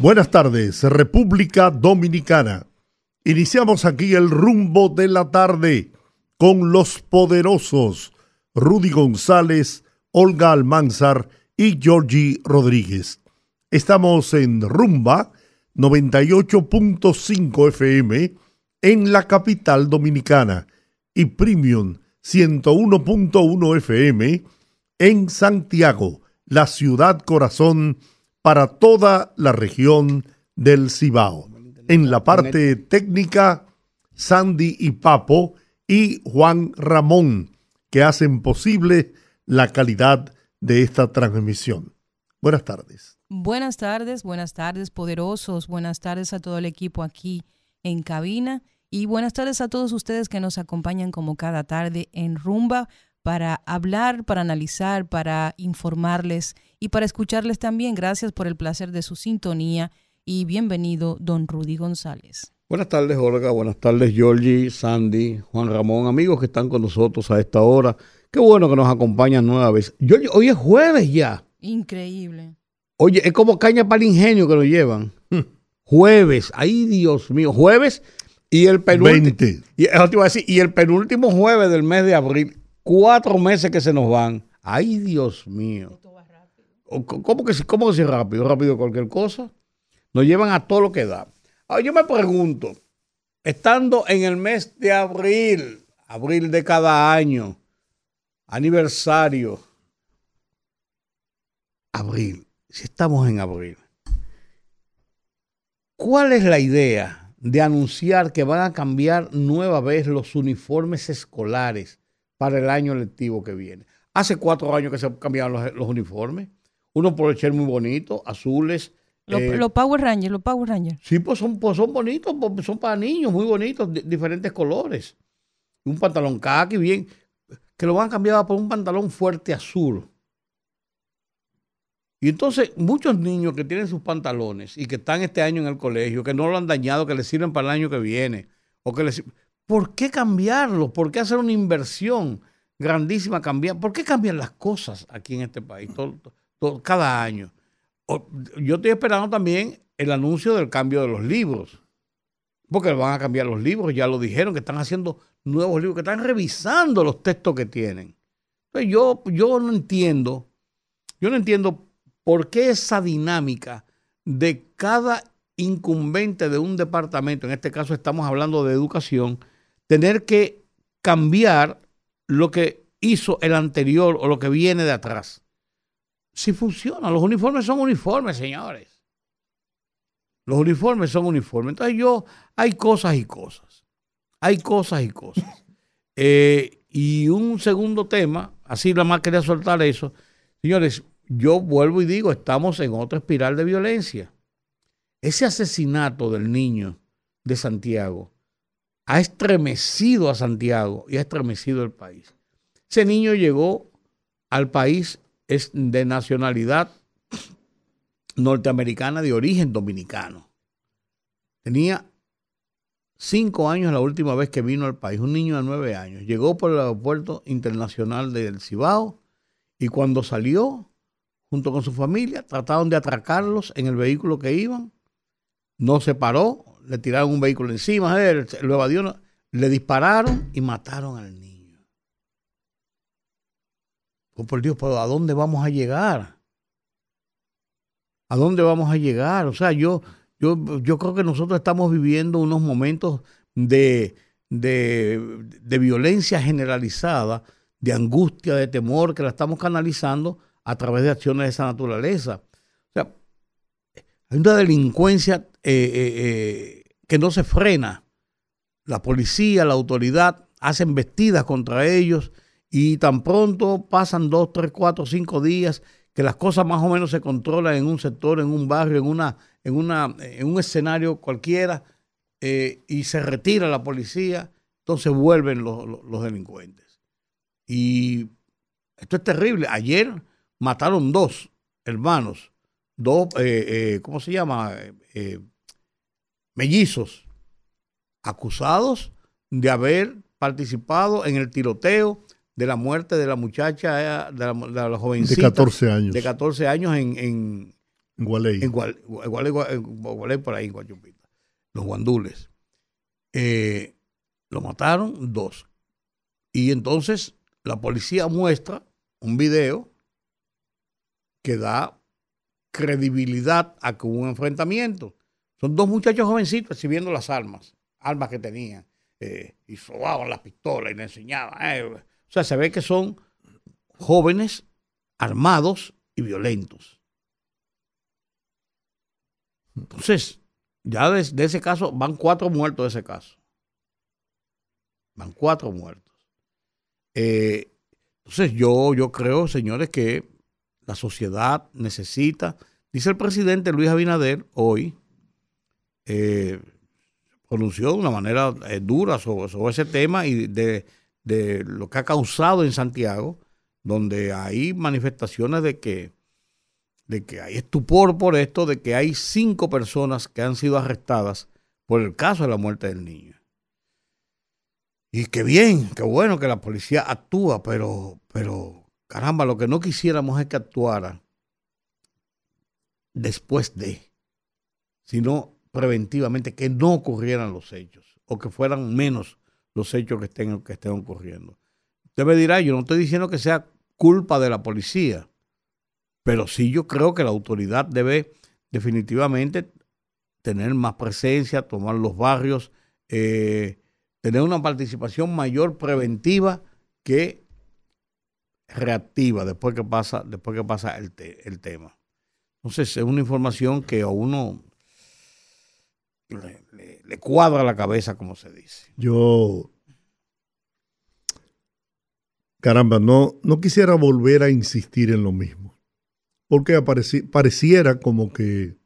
Buenas tardes, República Dominicana. Iniciamos aquí el rumbo de la tarde con los poderosos Rudy González, Olga Almanzar y Georgie Rodríguez. Estamos en Rumba 98.5 FM en la capital dominicana y Premium 101.1 FM en Santiago, la ciudad corazón para toda la región del Cibao. En la parte técnica, Sandy y Papo y Juan Ramón, que hacen posible la calidad de esta transmisión. Buenas tardes. Buenas tardes, buenas tardes, poderosos. Buenas tardes a todo el equipo aquí en cabina. Y buenas tardes a todos ustedes que nos acompañan como cada tarde en Rumba para hablar, para analizar, para informarles y para escucharles también. Gracias por el placer de su sintonía y bienvenido, don Rudy González. Buenas tardes, Olga. Buenas tardes, Georgie, Sandy, Juan Ramón, amigos que están con nosotros a esta hora. Qué bueno que nos acompañan nueva vez. Georgie, hoy es jueves ya. Increíble. Oye, es como caña para el ingenio que nos llevan. Jueves, ay Dios mío, jueves y el penúltimo. Y, y el penúltimo jueves del mes de abril. Cuatro meses que se nos van. Ay, Dios mío. ¿Cómo que, cómo rápido? Rápido cualquier cosa. Nos llevan a todo lo que da. Ahora, yo me pregunto, estando en el mes de abril, abril de cada año, aniversario, abril, si estamos en abril, ¿cuál es la idea de anunciar que van a cambiar nueva vez los uniformes escolares para el año lectivo que viene? Hace cuatro años que se cambiaron los uniformes. Uno por echar muy bonito, azules. Eh, los, Power Rangers, los Power Rangers. Sí, pues son, pues son bonitos, pues son para niños, muy bonitos, diferentes colores. Un pantalón khaki, bien, que lo van a cambiar por un pantalón fuerte azul. Y entonces muchos niños que tienen sus pantalones y que están este año en el colegio, que no lo han dañado, que les sirven para el año que viene, o que les... ¿Por qué cambiarlos? ¿Por qué hacer una inversión grandísima? Cambiar? ¿Por qué cambian las cosas aquí en este país? Todo, cada año. Yo estoy esperando también el anuncio del cambio de los libros, porque van a cambiar los libros, ya lo dijeron, que están haciendo nuevos libros, que están revisando los textos que tienen. Entonces yo, yo no entiendo, yo no entiendo por qué esa dinámica de cada incumbente de un departamento, en este caso estamos hablando de educación, tener que cambiar lo que hizo el anterior o lo que viene de atrás si funciona. Los uniformes son uniformes, señores. Los uniformes son uniformes. Entonces yo, hay cosas y cosas. Hay cosas y cosas. Eh, y un segundo tema, así nada más quería soltar eso. Señores, yo vuelvo y digo, estamos en otra espiral de violencia. Ese asesinato del niño de Santiago ha estremecido a Santiago y ha estremecido el país. Ese niño llegó al país es de nacionalidad norteamericana de origen dominicano. Tenía cinco años la última vez que vino al país, un niño de nueve años. Llegó por el aeropuerto internacional del Cibao y cuando salió, junto con su familia, trataron de atracarlos en el vehículo que iban. No se paró, le tiraron un vehículo encima, él, lo le dispararon y mataron al niño. Oh, por Dios, ¿a dónde vamos a llegar? ¿A dónde vamos a llegar? O sea, yo, yo, yo creo que nosotros estamos viviendo unos momentos de, de, de violencia generalizada, de angustia, de temor, que la estamos canalizando a través de acciones de esa naturaleza. O sea, hay una delincuencia eh, eh, eh, que no se frena. La policía, la autoridad hacen vestidas contra ellos y tan pronto pasan dos, tres, cuatro, cinco días que las cosas más o menos se controlan en un sector, en un barrio, en, una, en, una, en un escenario cualquiera, eh, y se retira la policía, entonces vuelven los, los delincuentes. Y esto es terrible. Ayer mataron dos hermanos, dos, eh, eh, ¿cómo se llama? Mellizos, acusados de haber participado en el tiroteo de la muerte de la muchacha, de la, de la jovencita. De 14 años. De 14 años en... En, en Gualey. En Gualey, Gualey, por ahí, en Guachupita. Los guandules. lo mataron dos. Y entonces la policía muestra un video que da credibilidad a que hubo un enfrentamiento. Son dos muchachos jovencitos recibiendo las armas, armas que tenían, eh, y sobaban las pistolas y le enseñaban. Eh. O sea, se ve que son jóvenes armados y violentos. Entonces, ya de, ese caso, van cuatro muertos de ese caso. Van cuatro muertos. Eh, entonces yo, yo creo, señores, que la sociedad necesita, dice el presidente Luis Abinader hoy, eh, pronunció de una manera eh, dura sobre, ese tema y de, lo que ha causado en Santiago, donde hay manifestaciones de que, de que hay estupor por esto, de que hay cinco personas que han sido arrestadas por el caso de la muerte del niño. Y qué bien, qué bueno que la policía actúa, pero, pero caramba, lo que no quisiéramos es que actuara después de, sino preventivamente, que no ocurrieran los hechos o que fueran menos los hechos que estén, que estén ocurriendo. Usted me dirá, yo no estoy diciendo que sea culpa de la policía, pero sí yo creo que la autoridad debe definitivamente tener más presencia, tomar los barrios, eh, tener una participación mayor preventiva que reactiva después que pasa, después que pasa el, el tema. Entonces es una información que a uno le, cuadra la cabeza, como se dice. Yo, caramba, no, no quisiera volver a insistir en lo mismo, porque pareciera como que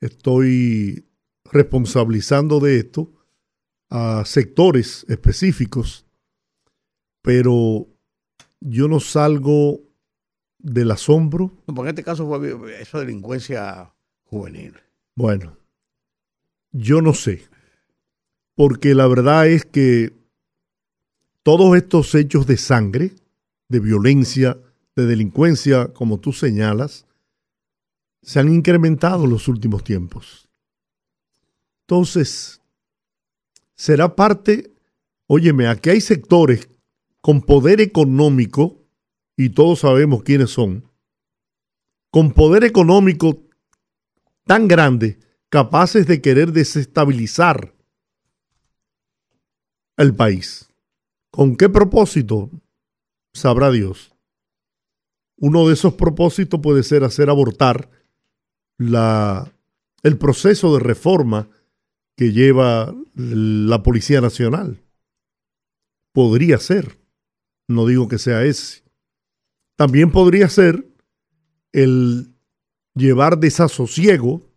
estoy responsabilizando de esto a sectores específicos, pero yo no salgo del asombro. porque en este caso fue esa delincuencia juvenil. Bueno, yo no sé, porque la verdad es que todos estos hechos de sangre, de violencia, de delincuencia, como tú señalas, se han incrementado en los últimos tiempos. Entonces, será parte, óyeme, aquí hay sectores con poder económico, y todos sabemos quiénes son, con poder económico tan grande, capaces de querer desestabilizar el país. ¿Con qué propósito? Sabrá Dios. Uno de esos propósitos puede ser hacer abortar la, el proceso de reforma que lleva la Policía Nacional. Podría ser, no digo que sea ese. También podría ser el llevar desasosiego,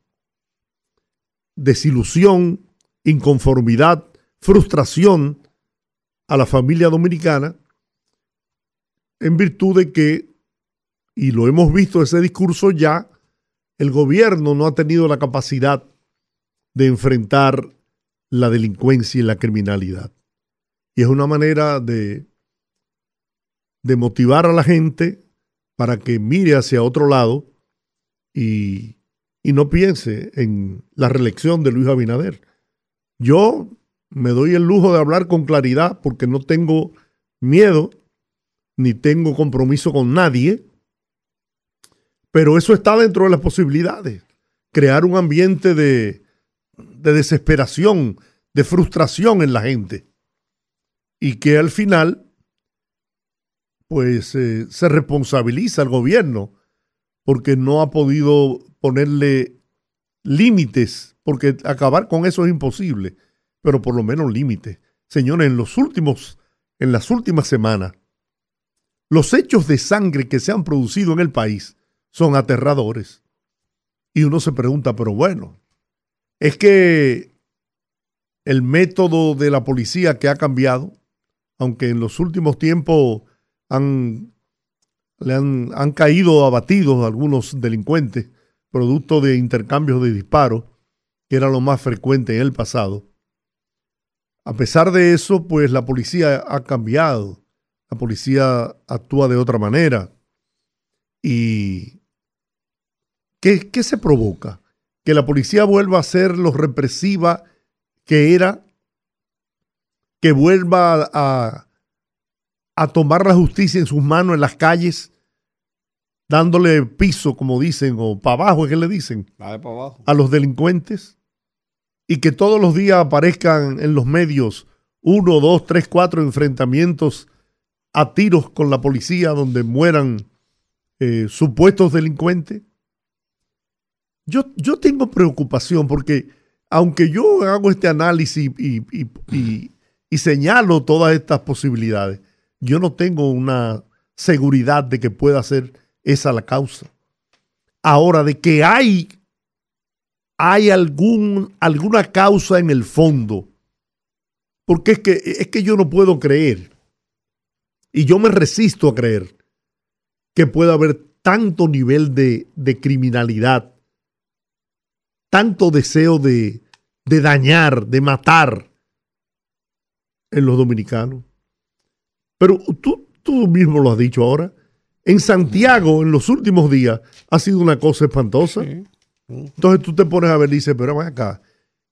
desilusión, inconformidad, frustración a la familia dominicana en virtud de que, y lo hemos visto ese discurso ya, el gobierno no ha tenido la capacidad de enfrentar la delincuencia y la criminalidad. Y es una manera de, de motivar a la gente para que mire hacia otro lado y, y no piense en la reelección de Luis Abinader. Yo me doy el lujo de hablar con claridad porque no tengo miedo ni tengo compromiso con nadie, pero eso está dentro de las posibilidades. Crear un ambiente de, de desesperación, de frustración en la gente. Y que al final, pues eh, se responsabiliza al gobierno porque no ha podido ponerle límites, porque acabar con eso es imposible, pero por lo menos límites. Señores, en los últimos, en las últimas semanas, los hechos de sangre que se han producido en el país son aterradores. Y uno se pregunta, pero bueno, es que el método de la policía que ha cambiado, aunque en los últimos tiempos le han, han caído abatidos algunos delincuentes, producto de intercambios de disparos, que era lo más frecuente en el pasado. A pesar de eso, pues la policía ha cambiado, la policía actúa de otra manera. ¿Y qué, se provoca? Que la policía vuelva a ser lo represiva que era, que vuelva a tomar la justicia en sus manos en las calles, dándole piso, como dicen, o para abajo, es que le dicen, a los delincuentes, y que todos los días aparezcan en los medios uno, dos, tres, cuatro enfrentamientos a tiros con la policía donde mueran eh, supuestos delincuentes. Yo, yo tengo preocupación porque aunque yo hago este análisis y, señalo todas estas posibilidades, yo no tengo una seguridad de que pueda ser esa la causa. Ahora, de que hay, hay algún, alguna causa en el fondo, porque es que, es que yo no puedo creer, y yo me resisto a creer, que pueda haber tanto nivel de, de criminalidad tanto deseo de, de dañar, de matar en los dominicanos. Pero tú, tú mismo lo has dicho ahora. En Santiago, en los últimos días, ha sido una cosa espantosa. Entonces tú te pones a ver y dices, pero ven acá,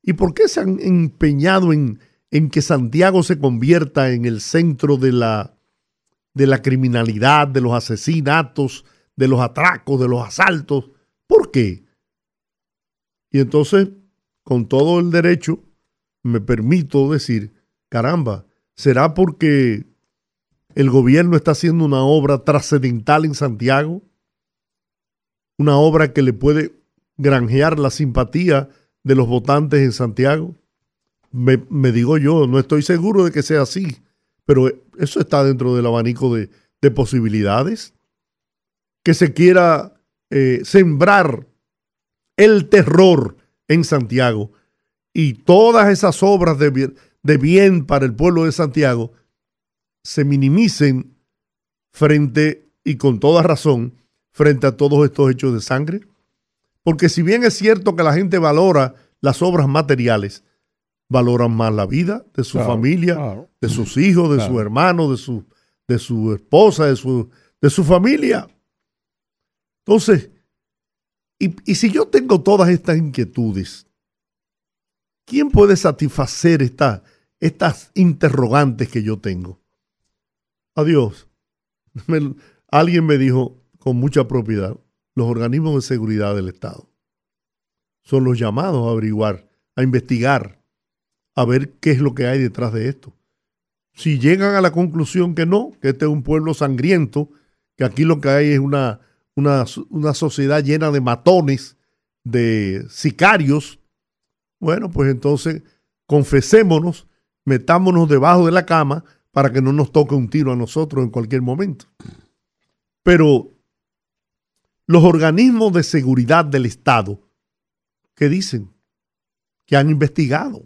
¿y por qué se han empeñado en, en que Santiago se convierta en el centro de la, de la criminalidad, de los asesinatos, de los atracos, de los asaltos? ¿Por qué? Y entonces, con todo el derecho, me permito decir, caramba, ¿será porque el gobierno está haciendo una obra trascendental en Santiago? Una obra que le puede granjear la simpatía de los votantes en Santiago. Me, digo yo, no estoy seguro de que sea así, pero eso está dentro del abanico de, posibilidades. Que se quiera eh, sembrar el terror en Santiago y todas esas obras de bien, de bien para el pueblo de Santiago se minimicen frente, y con toda razón, frente a todos estos hechos de sangre. Porque si bien es cierto que la gente valora las obras materiales, valoran más la vida de su familia, de sus hijos, de su hermano, de su, de su esposa, de su, de su familia. Entonces, y, si yo tengo todas estas inquietudes, ¿quién puede satisfacer estas interrogantes que yo tengo? Adiós. alguien me dijo con mucha propiedad, los organismos de seguridad del Estado son los llamados a averiguar, a investigar, a ver qué es lo que hay detrás de esto. Si llegan a la conclusión que no, que este es un pueblo sangriento, que aquí lo que hay es una una, sociedad llena de matones, de sicarios, bueno, pues entonces confesémonos, metámonos debajo de la cama para que no nos toque un tiro a nosotros en cualquier momento. Pero los organismos de seguridad del Estado, ¿qué dicen? Que han investigado.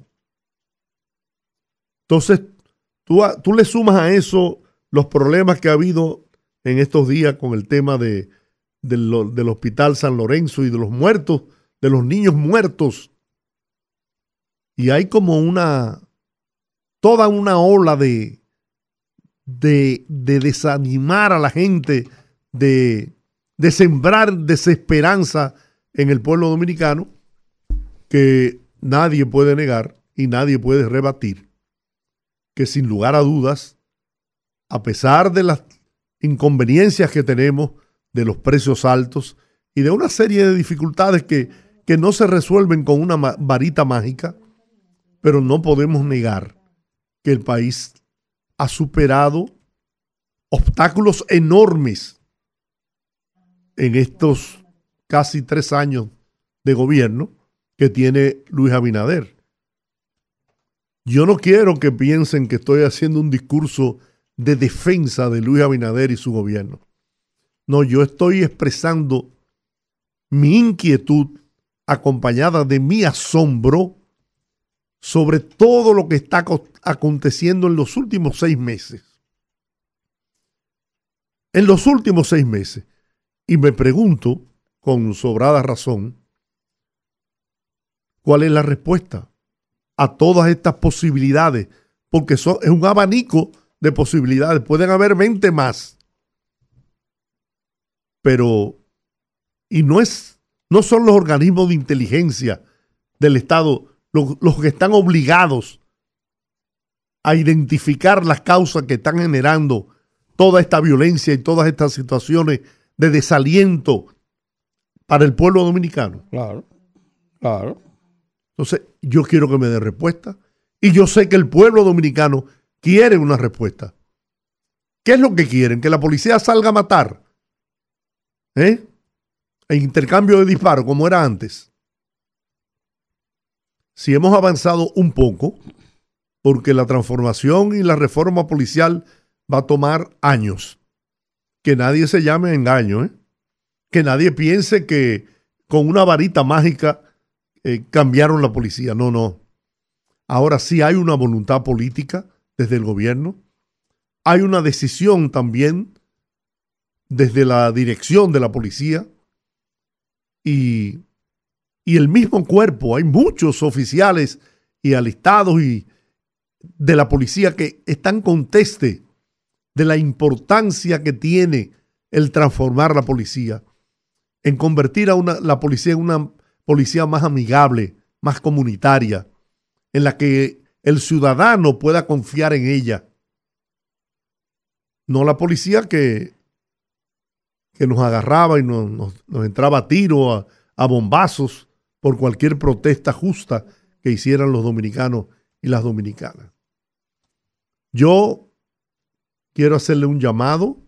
Entonces, tú, tú le sumas a eso los problemas que ha habido en estos días con el tema de del, Hospital San Lorenzo y de los muertos, de los niños muertos. Y hay como una, toda una ola de, de, desanimar a la gente, de, de sembrar desesperanza en el pueblo dominicano, que nadie puede negar y nadie puede rebatir, que sin lugar a dudas, a pesar de las inconveniencias que tenemos, de los precios altos y de una serie de dificultades que, que no se resuelven con una varita mágica, pero no podemos negar que el país ha superado obstáculos enormes en estos casi tres años de gobierno que tiene Luis Abinader. Yo no quiero que piensen que estoy haciendo un discurso de defensa de Luis Abinader y su gobierno. No, yo estoy expresando mi inquietud acompañada de mi asombro sobre todo lo que está aconteciendo en los últimos seis meses. En los últimos seis meses. Y me pregunto, con sobrada razón, cuál es la respuesta a todas estas posibilidades, porque es un abanico de posibilidades, pueden haber 20 más. Pero, y no es, no son los organismos de inteligencia del Estado los, que están obligados a identificar las causas que están generando toda esta violencia y todas estas situaciones de desaliento para el pueblo dominicano. Claro, claro. Entonces, yo quiero que me dé respuesta. Y yo sé que el pueblo dominicano quiere una respuesta. ¿Qué es lo que quieren? ¿Que la policía salga a matar? ¿Eh? En intercambio de disparos, como era antes si hemos avanzado un poco, porque la transformación y la reforma policial va a tomar años. Que nadie se llame engaño, ¿eh? que nadie piense que con una varita mágica eh, cambiaron la policía. No, no. Ahora sí hay una voluntad política desde el gobierno. Hay una decisión también desde la dirección de la policía. Y y el mismo cuerpo, hay muchos oficiales y alistados y de la policía que están conteste de la importancia que tiene el transformar la policía, en convertir a una, la policía en una policía más amigable, más comunitaria, en la que el ciudadano pueda confiar en ella. No la policía que, que nos agarraba y nos, entraba a tiro, a bombazos, por cualquier protesta justa que hicieran los dominicanos y las dominicanas. Yo quiero hacerle un llamado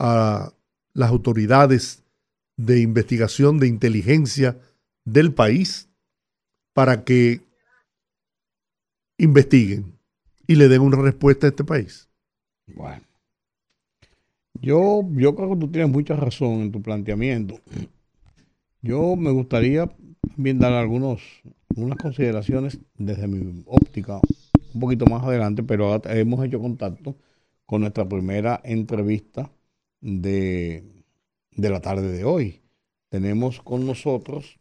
a las autoridades de investigación de inteligencia del país para que investiguen y le den una respuesta a este país. Bueno, yo, yo creo que tú tienes mucha razón en tu planteamiento. Yo me gustaría también dar algunos, unas consideraciones desde mi óptica un poquito más adelante, pero hemos hecho contacto con nuestra primera entrevista de, de la tarde de hoy. Tenemos con nosotros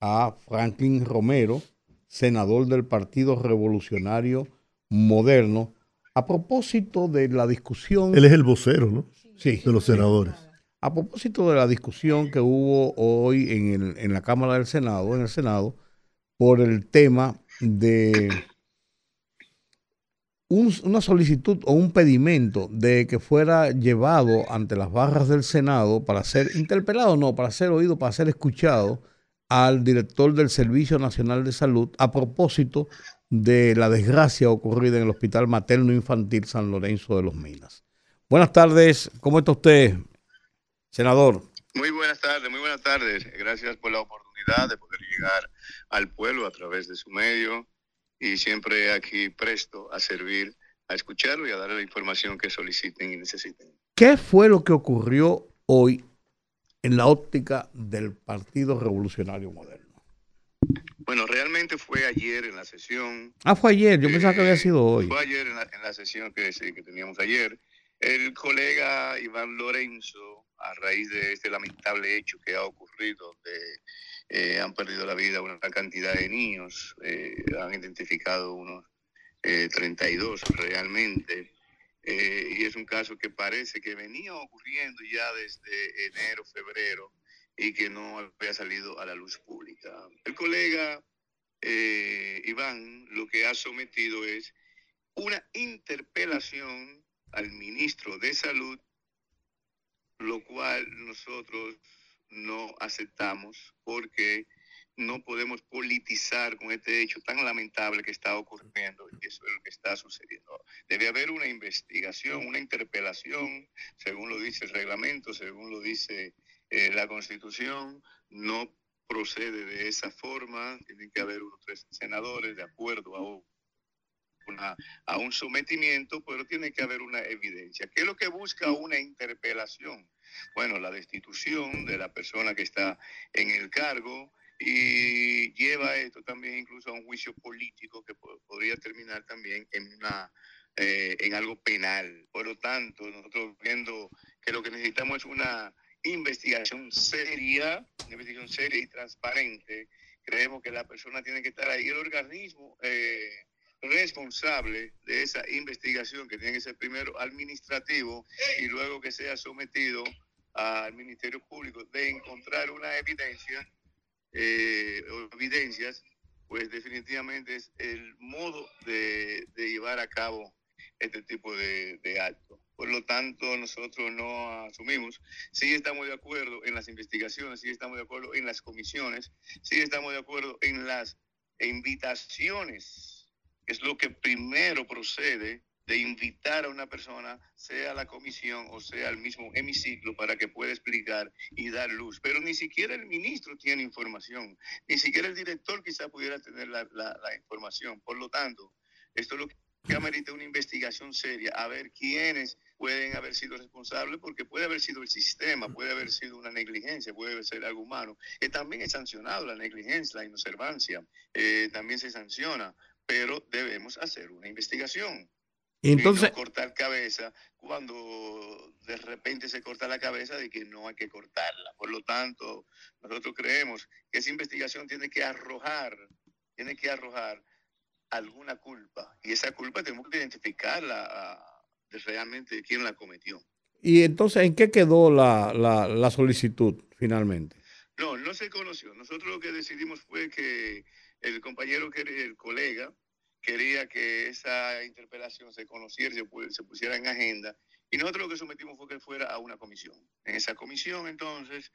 a Franklin Romero, senador del Partido Revolucionario Moderno, a propósito de la discusión. Él es el vocero, ¿no? Sí. De los senadores. A propósito de la discusión que hubo hoy en, la Cámara del Senado, en el Senado, por el tema de una solicitud o un pedimento de que fuera llevado ante las barras del Senado para ser interpelado, no, para ser oído, para ser escuchado al director del Servicio Nacional de Salud a propósito de la desgracia ocurrida en el Hospital Materno Infantil San Lorenzo de los Minas. Buenas tardes, ¿cómo está usted, Senador. Muy buenas tardes, muy buenas tardes. Gracias por la oportunidad de poder llegar al pueblo a través de su medio y siempre aquí presto a servir, a escucharlo y a darle la información que soliciten y necesiten. ¿Qué fue lo que ocurrió hoy en la óptica del Partido Revolucionario Moderno? Bueno, realmente fue ayer en la sesión. Ah, fue ayer, yo pensaba que había sido hoy. Fue ayer en la, sesión que, que teníamos ayer. El colega Iván Lorenzo a raíz de este lamentable hecho que ha ocurrido, donde eh, han perdido la vida una cantidad de niños, eh, han identificado unos 32 eh, realmente, y es un caso que parece que venía ocurriendo ya desde enero, febrero, y que no había salido a la luz pública. El colega Iván lo que ha sometido es una interpelación al ministro de Salud lo cual nosotros no aceptamos porque no podemos politizar con este hecho tan lamentable que está ocurriendo y eso es lo que está sucediendo. Debe haber una investigación, una interpelación, según lo dice el reglamento, según lo dice eh, la constitución, no procede de esa forma, tienen que haber unos tres senadores de acuerdo a a un sometimiento, pero tiene que haber una evidencia. ¿Qué es lo que busca una interpelación? Bueno, la destitución de la persona que está en el cargo y lleva esto también incluso a un juicio político que podría terminar también en una eh, en algo penal. Por lo tanto, nosotros viendo que lo que necesitamos es una investigación seria, una investigación seria y transparente, creemos que la persona tiene que estar ahí. El organismo eh, responsable de esa investigación, que tiene que ser primero administrativo y luego que sea sometido al Ministerio Público, de encontrar una evidencia eh, o evidencias, pues definitivamente es el modo de, de llevar a cabo este tipo de, de actos. Por lo tanto, nosotros no asumimos. Sí estamos de acuerdo en las investigaciones, sí estamos de acuerdo en las comisiones, sí estamos de acuerdo en las invitaciones, es lo que primero procede de invitar a una persona, sea la comisión o sea al mismo hemiciclo, para que pueda explicar y dar luz. Pero ni siquiera el ministro tiene información, ni siquiera el director quizá pudiera tener la, información. Por lo tanto, esto es lo que amerita una investigación seria, a ver quiénes pueden haber sido responsables, porque puede haber sido el sistema, puede haber sido una negligencia, puede ser algo humano, que también es sancionado la negligencia, la inobservancia, eh, también se sanciona, pero debemos hacer una investigación. Y entonces... no cortar cabeza cuando de repente se corta la cabeza de que no hay que cortarla. Por lo tanto, nosotros creemos que esa investigación tiene que arrojar, tiene que arrojar alguna culpa y esa culpa tenemos que identificarla de realmente quién la cometió. ¿Y entonces en qué quedó la, la, la, solicitud finalmente? No, no se conoció. Nosotros lo que decidimos fue que el compañero, el colega, quería que esa interpelación se conociera, se pusiera en agenda y nosotros lo que sometimos fue que fuera a una comisión. En esa comisión, entonces,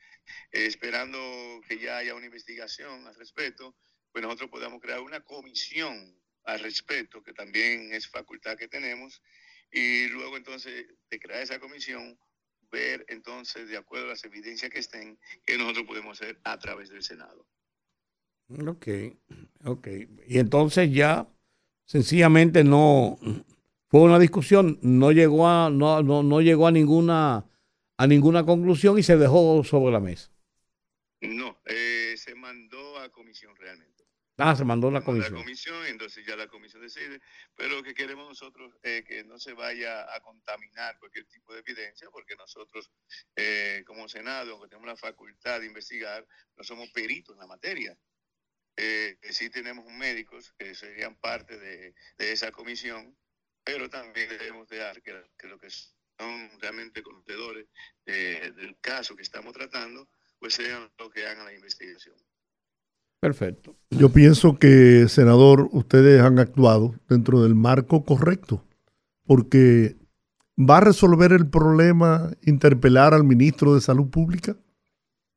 esperando que ya haya una investigación al respecto, pues nosotros podamos crear una comisión al respecto, que también es facultad que tenemos, y luego entonces de crear esa comisión, ver entonces, de acuerdo a las evidencias que estén, que nosotros podemos hacer a través del Senado. Ok, ok. Y entonces ya sencillamente no fue una discusión, no llegó a, no, no, no llegó a ninguna a ninguna conclusión y se dejó sobre la mesa. No, eh, se mandó a comisión realmente. Ah, se mandó la comisión. La comisión, entonces ya la comisión decide. Pero lo que queremos nosotros es que no se vaya a contaminar cualquier tipo de evidencia, porque nosotros, eh, como Senado, aunque tenemos la facultad de investigar, no somos peritos en la materia. Eh, sí tenemos médicos que serían parte de, de, esa comisión, pero también debemos dejar que, que lo que son realmente conocedores eh, del caso que estamos tratando, pues sean los que hagan la investigación. Perfecto. Yo pienso que, senador, ustedes han actuado dentro del marco correcto, porque va a resolver el problema interpelar al ministro de Salud Pública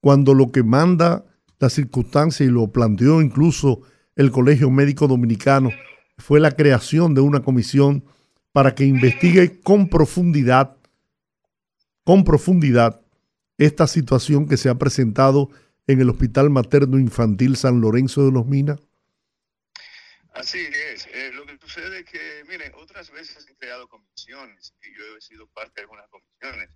cuando lo que manda la circunstancia y lo planteó incluso el Colegio Médico Dominicano fue la creación de una comisión para que investigue con profundidad, con profundidad, esta situación que se ha presentado en el Hospital Materno Infantil San Lorenzo de los Minas? Así es. Eh, lo que sucede es que, miren, otras veces he creado comisiones y yo he sido parte de algunas comisiones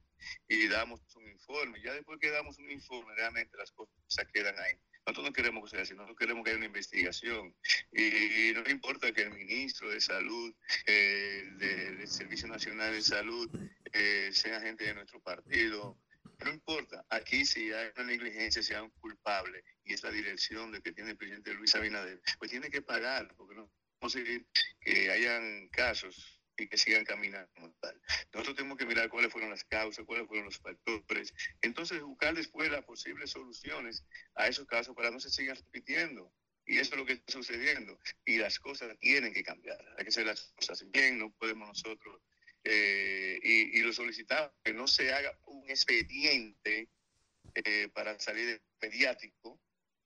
y damos un informe. Ya después que damos un informe, realmente las cosas quedan ahí. Nosotros no queremos que sea así, nosotros queremos que haya una investigación. Y, no importa que el ministro de Salud, eh, del Servicio Nacional de Salud, eh, sea gente de nuestro partido, no importa, aquí si hay una negligencia, hay un culpable, y es la dirección de que tiene el presidente Luis Abinader, pues tiene que pagar, porque no vamos a seguir que hayan casos y que sigan caminando tal. Nosotros tenemos que mirar cuáles fueron las causas, cuáles fueron los factores, entonces buscar después las posibles soluciones a esos casos para no se sigan repitiendo. Y eso es lo que está sucediendo. Y las cosas tienen que cambiar. Hay que hacer las cosas bien, no podemos nosotros eh, y, y, lo solicitaba que no se haga un expediente eh, para salir mediático.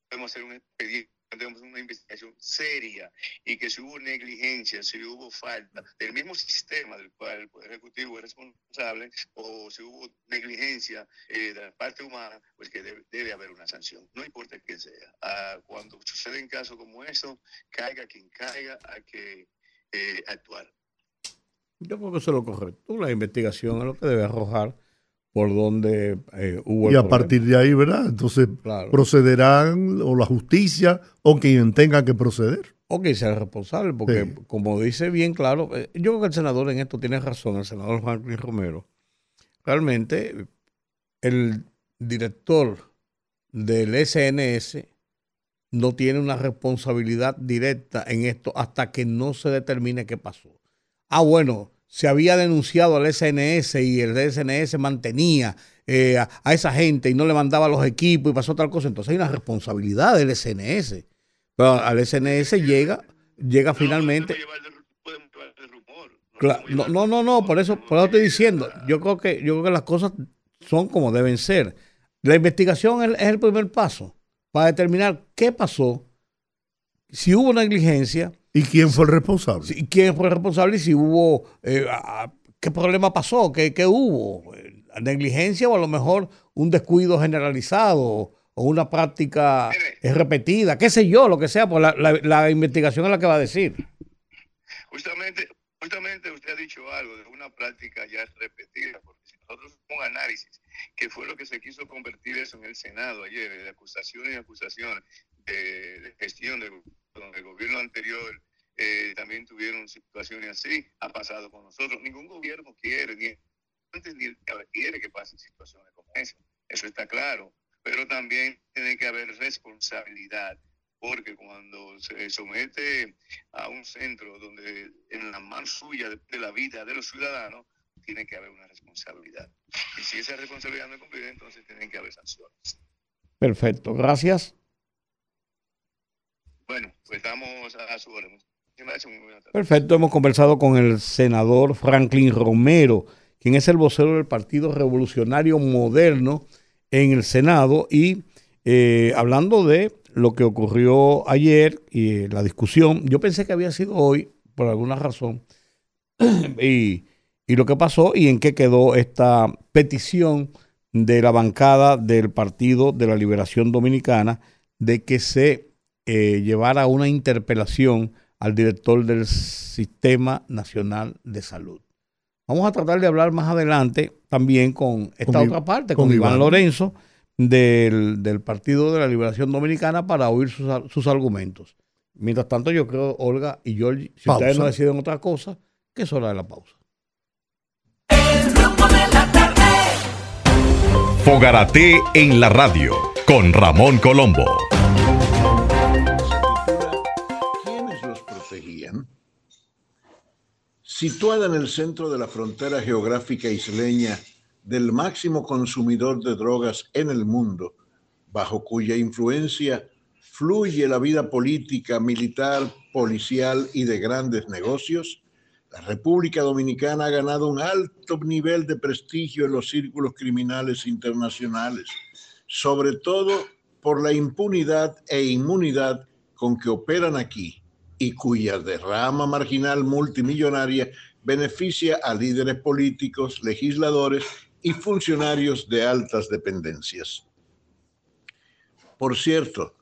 Podemos hacer un expediente, tenemos una investigación seria y que si hubo negligencia, si hubo falta del mismo sistema del cual el Poder Ejecutivo es responsable o si hubo negligencia eh, de la parte humana, pues que debe, debe, haber una sanción, no importa quién sea. Ah, cuando suceden casos como eso, caiga quien caiga, hay que eh, actuar. Yo creo que eso es lo correcto. La investigación es lo que debe arrojar por donde eh, hubo Y a partir de ahí, ¿verdad? Entonces procederán o la justicia o quien tenga que proceder. O quien sea responsable, porque como dice bien claro, eh, yo creo que el senador en esto tiene razón, el senador Franklin Romero. Realmente el director del SNS no tiene una responsabilidad directa en esto hasta que no se determine qué pasó. Ah, bueno, se había denunciado al SNS y el SNS mantenía eh, a, esa gente y no le mandaba los equipos y pasó tal cosa. Entonces hay una responsabilidad del SNS. Pero al SNS llega, llega finalmente. No, no, no, no, por eso, por eso estoy diciendo. Yo creo que, yo creo que las cosas son como deben ser. La investigación es, el primer paso para determinar qué pasó, si hubo negligencia. ¿Y quién fue el responsable? Si, ¿Quién fue el responsable y si hubo, eh, qué problema pasó, qué, qué hubo? ¿Negligencia o a lo mejor un descuido generalizado o una práctica repetida? ¿Qué sé yo? Lo que sea, pues la, la investigación es la que va a decir. Justamente, justamente usted ha dicho algo de una práctica ya repetida, porque si nosotros hacemos un análisis, que fue lo que se quiso convertir eso en el Senado ayer, de acusaciones y acusaciones de, gestión del, gobierno anterior eh, también tuvieron situaciones así, ha pasado con nosotros. Ningún gobierno quiere, ni antes quiere que pasen situaciones como esa, eso está claro, pero también tiene que haber responsabilidad porque cuando se somete a un centro donde en la mano suya de la vida de los ciudadanos, tiene que haber una responsabilidad. Y si esa responsabilidad no es cumplida, entonces tienen que haber sanciones. Perfecto, gracias. Bueno, pues estamos a su orden. Perfecto, hemos conversado con el senador Franklin Romero, quien es el vocero del Partido Revolucionario Moderno en el Senado y eh, hablando de lo que ocurrió ayer y la discusión. Yo pensé que había sido hoy, por alguna razón, y, lo que pasó y en qué quedó esta petición de la bancada del Partido de la Liberación Dominicana de que se eh, llevara una interpelación al director del Sistema Nacional de Salud. Vamos a tratar de hablar más adelante también con esta otra parte, con, Iván Lorenzo del, Partido de la Liberación Dominicana para oír sus, argumentos. Mientras tanto, yo creo, Olga y George, si ustedes no deciden otra cosa, que es hora de la pausa. Fogarate en la radio con Ramón Colombo. Situada en el centro de la frontera geográfica isleña del máximo consumidor de drogas en el mundo, bajo cuya influencia fluye la vida política, militar, policial y de grandes negocios, la República Dominicana ha ganado un alto nivel de prestigio en los círculos criminales internacionales, sobre todo por la impunidad e inmunidad con que operan aquí y cuya derrama marginal multimillonaria beneficia a líderes políticos, legisladores y funcionarios de altas dependencias. Por cierto,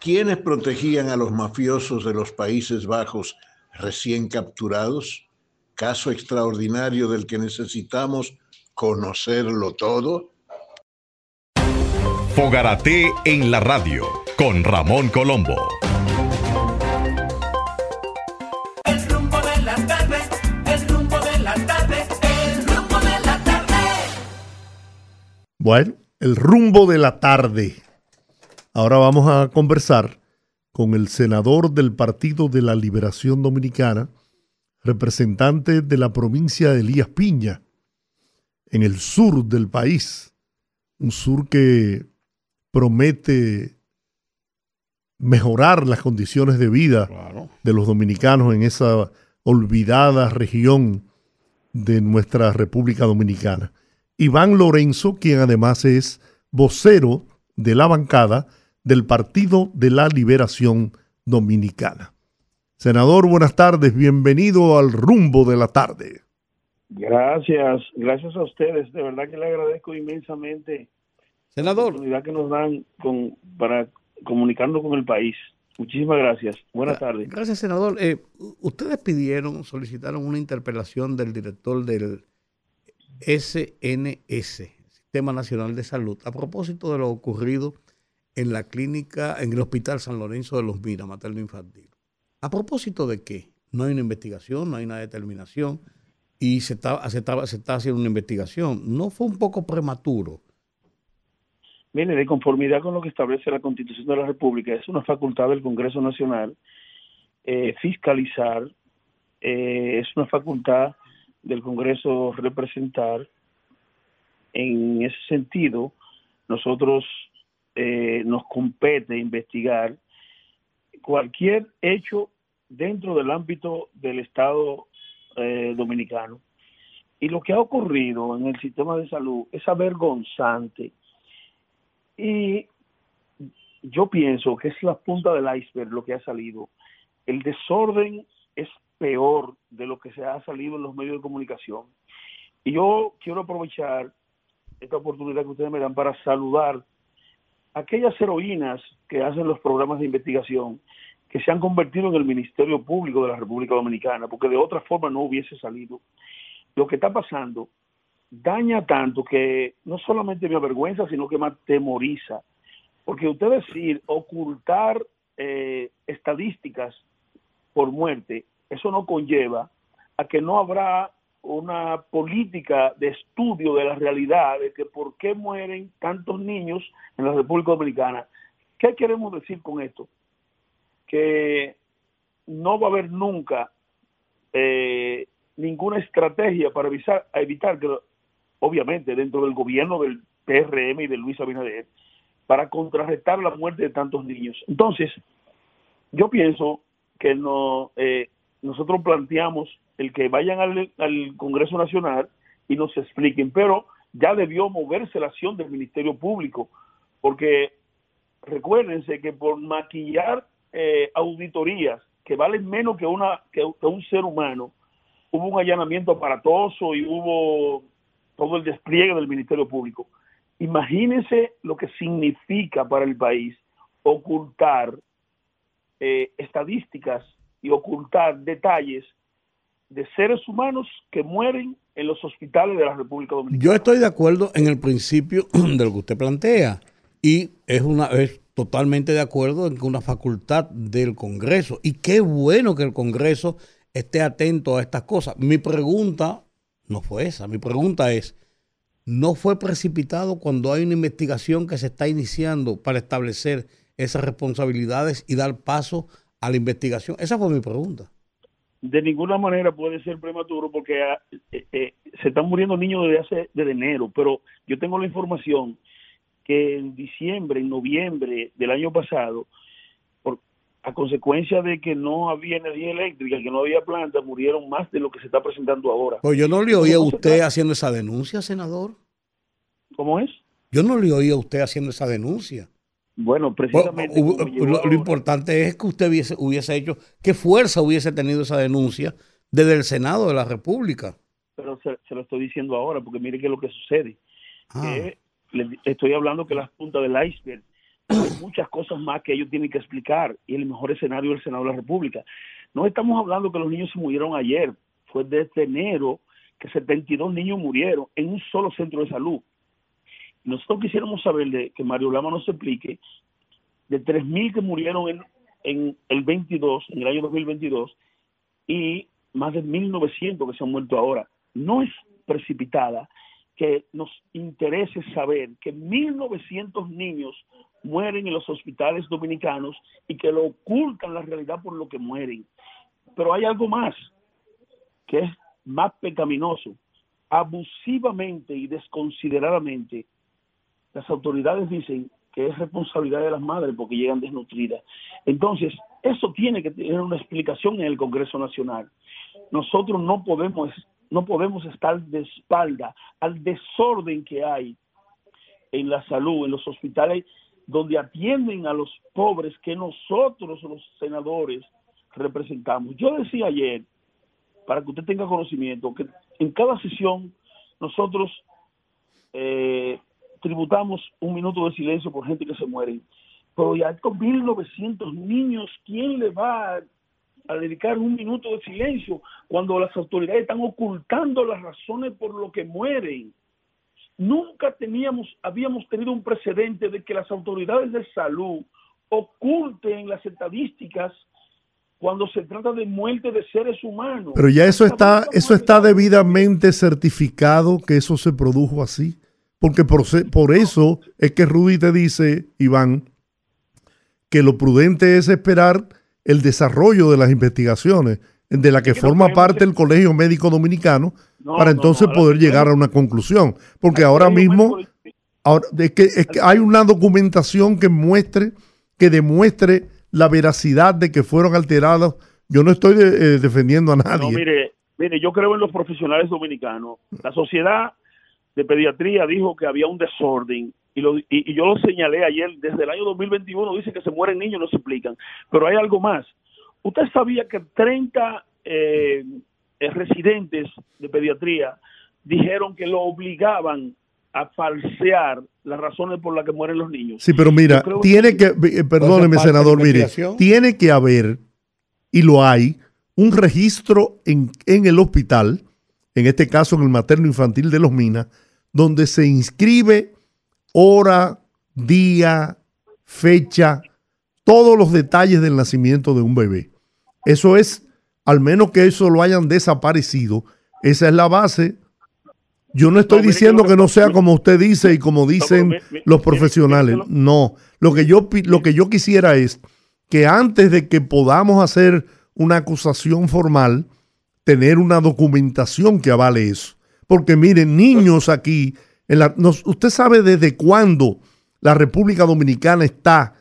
¿quiénes protegían a los mafiosos de los Países Bajos recién capturados? Caso extraordinario del que necesitamos conocerlo todo. Fogarate en la radio con Ramón Colombo. Bueno, el rumbo de la tarde. Ahora vamos a conversar con el senador del Partido de la Liberación Dominicana, representante de la provincia de Elías Piña, en el sur del país, un sur que promete mejorar las condiciones de vida de los dominicanos en esa olvidada región de nuestra República Dominicana. Iván Lorenzo, quien además es vocero de la bancada del Partido de la Liberación Dominicana. Senador, buenas tardes, bienvenido al rumbo de la tarde. Gracias, gracias a ustedes, de verdad que le agradezco inmensamente Senador. la oportunidad que nos dan con, para comunicarnos con el país. Muchísimas gracias. Buenas tardes. Gracias, senador. Eh, ustedes pidieron, solicitaron una interpelación del director del SNS, Sistema Nacional de Salud, a propósito de lo ocurrido en la clínica, en el Hospital San Lorenzo de los Miras, materno infantil. ¿A propósito de qué? No hay una investigación, no hay una determinación y se está, se se está haciendo una investigación. ¿No fue un poco prematuro? Mire, de conformidad con lo que establece la Constitución de la República, es una facultad del Congreso Nacional eh, fiscalizar, eh, es una facultad del Congreso representar. En ese sentido, nosotros eh, nos compete investigar cualquier hecho dentro del ámbito del Estado dominicano. Y lo que ha ocurrido en el sistema de salud es avergonzante y yo pienso que es la punta del iceberg lo que ha salido. El desorden es peor de lo que se ha salido en los medios de comunicación. Y yo quiero aprovechar esta oportunidad que ustedes me dan para saludar a aquellas heroínas que hacen los programas de investigación que se han convertido en el Ministerio Público de la República Dominicana, porque de otra forma no hubiese salido. Lo que está pasando daña tanto que no solamente me avergüenza, sino que me atemoriza. Porque usted decir, ocultar eh, estadísticas por muerte, eso no conlleva a que no habrá una política de estudio de la realidad de que por qué mueren tantos niños en la República Dominicana. ¿Qué queremos decir con esto? Que no va a haber nunca eh, ninguna estrategia para evitar, que obviamente dentro del gobierno del PRM y de Luis Abinader, para contrarrestar la muerte de tantos niños. Entonces, yo pienso que no, eh, nosotros planteamos el que vayan al, Congreso Nacional y nos expliquen, pero ya debió moverse la acción del Ministerio Público, porque recuérdense que por maquillar eh, auditorías que valen menos que, una, que un ser humano, hubo un allanamiento aparatoso y hubo todo el despliegue del Ministerio Público. Imagínense lo que significa para el país ocultar eh, estadísticas y ocultar detalles de seres humanos que mueren en los hospitales de la República Dominicana. Yo estoy de acuerdo en el principio de lo que usted plantea y es una es totalmente de acuerdo en que una facultad del Congreso y qué bueno que el Congreso esté atento a estas cosas. Mi pregunta no fue esa. Mi pregunta es, ¿no fue precipitado cuando hay una investigación que se está iniciando para establecer esas responsabilidades y dar paso a la investigación? Esa fue mi pregunta. De ninguna manera puede ser prematuro porque ah, eh, eh, se están muriendo niños desde hace desde enero, pero yo tengo la información que en diciembre, en noviembre del año pasado, a consecuencia de que no había energía eléctrica, que no había planta, murieron más de lo que se está presentando ahora. Pues yo no le oía a usted haciendo esa denuncia, senador. ¿Cómo es? Yo no le oía a usted haciendo esa denuncia. Bueno, precisamente. lo, importante es que usted hubiese, hubiese hecho, qué fuerza hubiese tenido esa denuncia desde el Senado de la República. Pero se, lo estoy diciendo ahora, porque mire qué es lo que sucede. Ah. le estoy hablando que las puntas del iceberg hay muchas cosas más que ellos tienen que explicar y el mejor escenario del Senado de la República. No estamos hablando que los niños se murieron ayer, fue desde enero que 72 niños murieron en un solo centro de salud. Nosotros quisiéramos saber de que Mario Lama nos explique de 3.000 que murieron en, en el 22, en el año 2022, y más de 1.900 que se han muerto ahora. No es precipitada que nos interese saber que 1.900 niños mueren en los hospitales dominicanos y que lo ocultan la realidad por lo que mueren. Pero hay algo más que es más pecaminoso. Abusivamente y desconsideradamente, las autoridades dicen que es responsabilidad de las madres porque llegan desnutridas. Entonces, eso tiene que tener una explicación en el Congreso Nacional. Nosotros no podemos, no podemos estar de espalda al desorden que hay en la salud, en los hospitales donde atienden a los pobres que nosotros los senadores representamos. Yo decía ayer, para que usted tenga conocimiento, que en cada sesión nosotros eh, tributamos un minuto de silencio por gente que se muere. pero ya estos 1.900 niños, ¿quién le va a, dedicar un minuto de silencio cuando las autoridades están ocultando las razones por lo que mueren? Nunca teníamos, habíamos tenido un precedente de que las autoridades de salud oculten las estadísticas cuando se trata de muerte de seres humanos. Pero ya eso está, eso está debidamente certificado que eso se produjo así. Porque por, por eso es que Rudy te dice, Iván, que lo prudente es esperar el desarrollo de las investigaciones de la que forma parte el Colegio Médico Dominicano para entonces poder llegar a una conclusión. Porque ahora mismo ahora, es que, es que hay una documentación que muestre, que demuestre la veracidad de que fueron alterados. Yo no estoy eh, defendiendo a nadie. No, mire, mire, yo creo en los profesionales dominicanos. La sociedad de pediatría dijo que había un desorden y, lo, y, yo lo señalé ayer, desde el año 2021 dice que se mueren niños, no se explican. Pero hay algo más. Usted sabía que 30 eh, eh, residentes de pediatría dijeron que lo obligaban a falsear las razones por las que mueren los niños. Sí, pero mira, tiene que, eh, perdóneme senador, mire, tiene que haber, y lo hay, un registro en, en el hospital, en este caso en el materno infantil de Los Minas, donde se inscribe hora, día, fecha, todos los detalles del nacimiento de un bebé. Eso es, al menos que eso lo hayan desaparecido, esa es la base yo no estoy diciendo que no sea como usted dice y como dicen los profesionales. No, lo que yo lo que yo quisiera es que antes de que podamos hacer una acusación formal, tener una documentación que avale eso. Porque miren, niños aquí, en la, usted sabe desde cuándo la República Dominicana está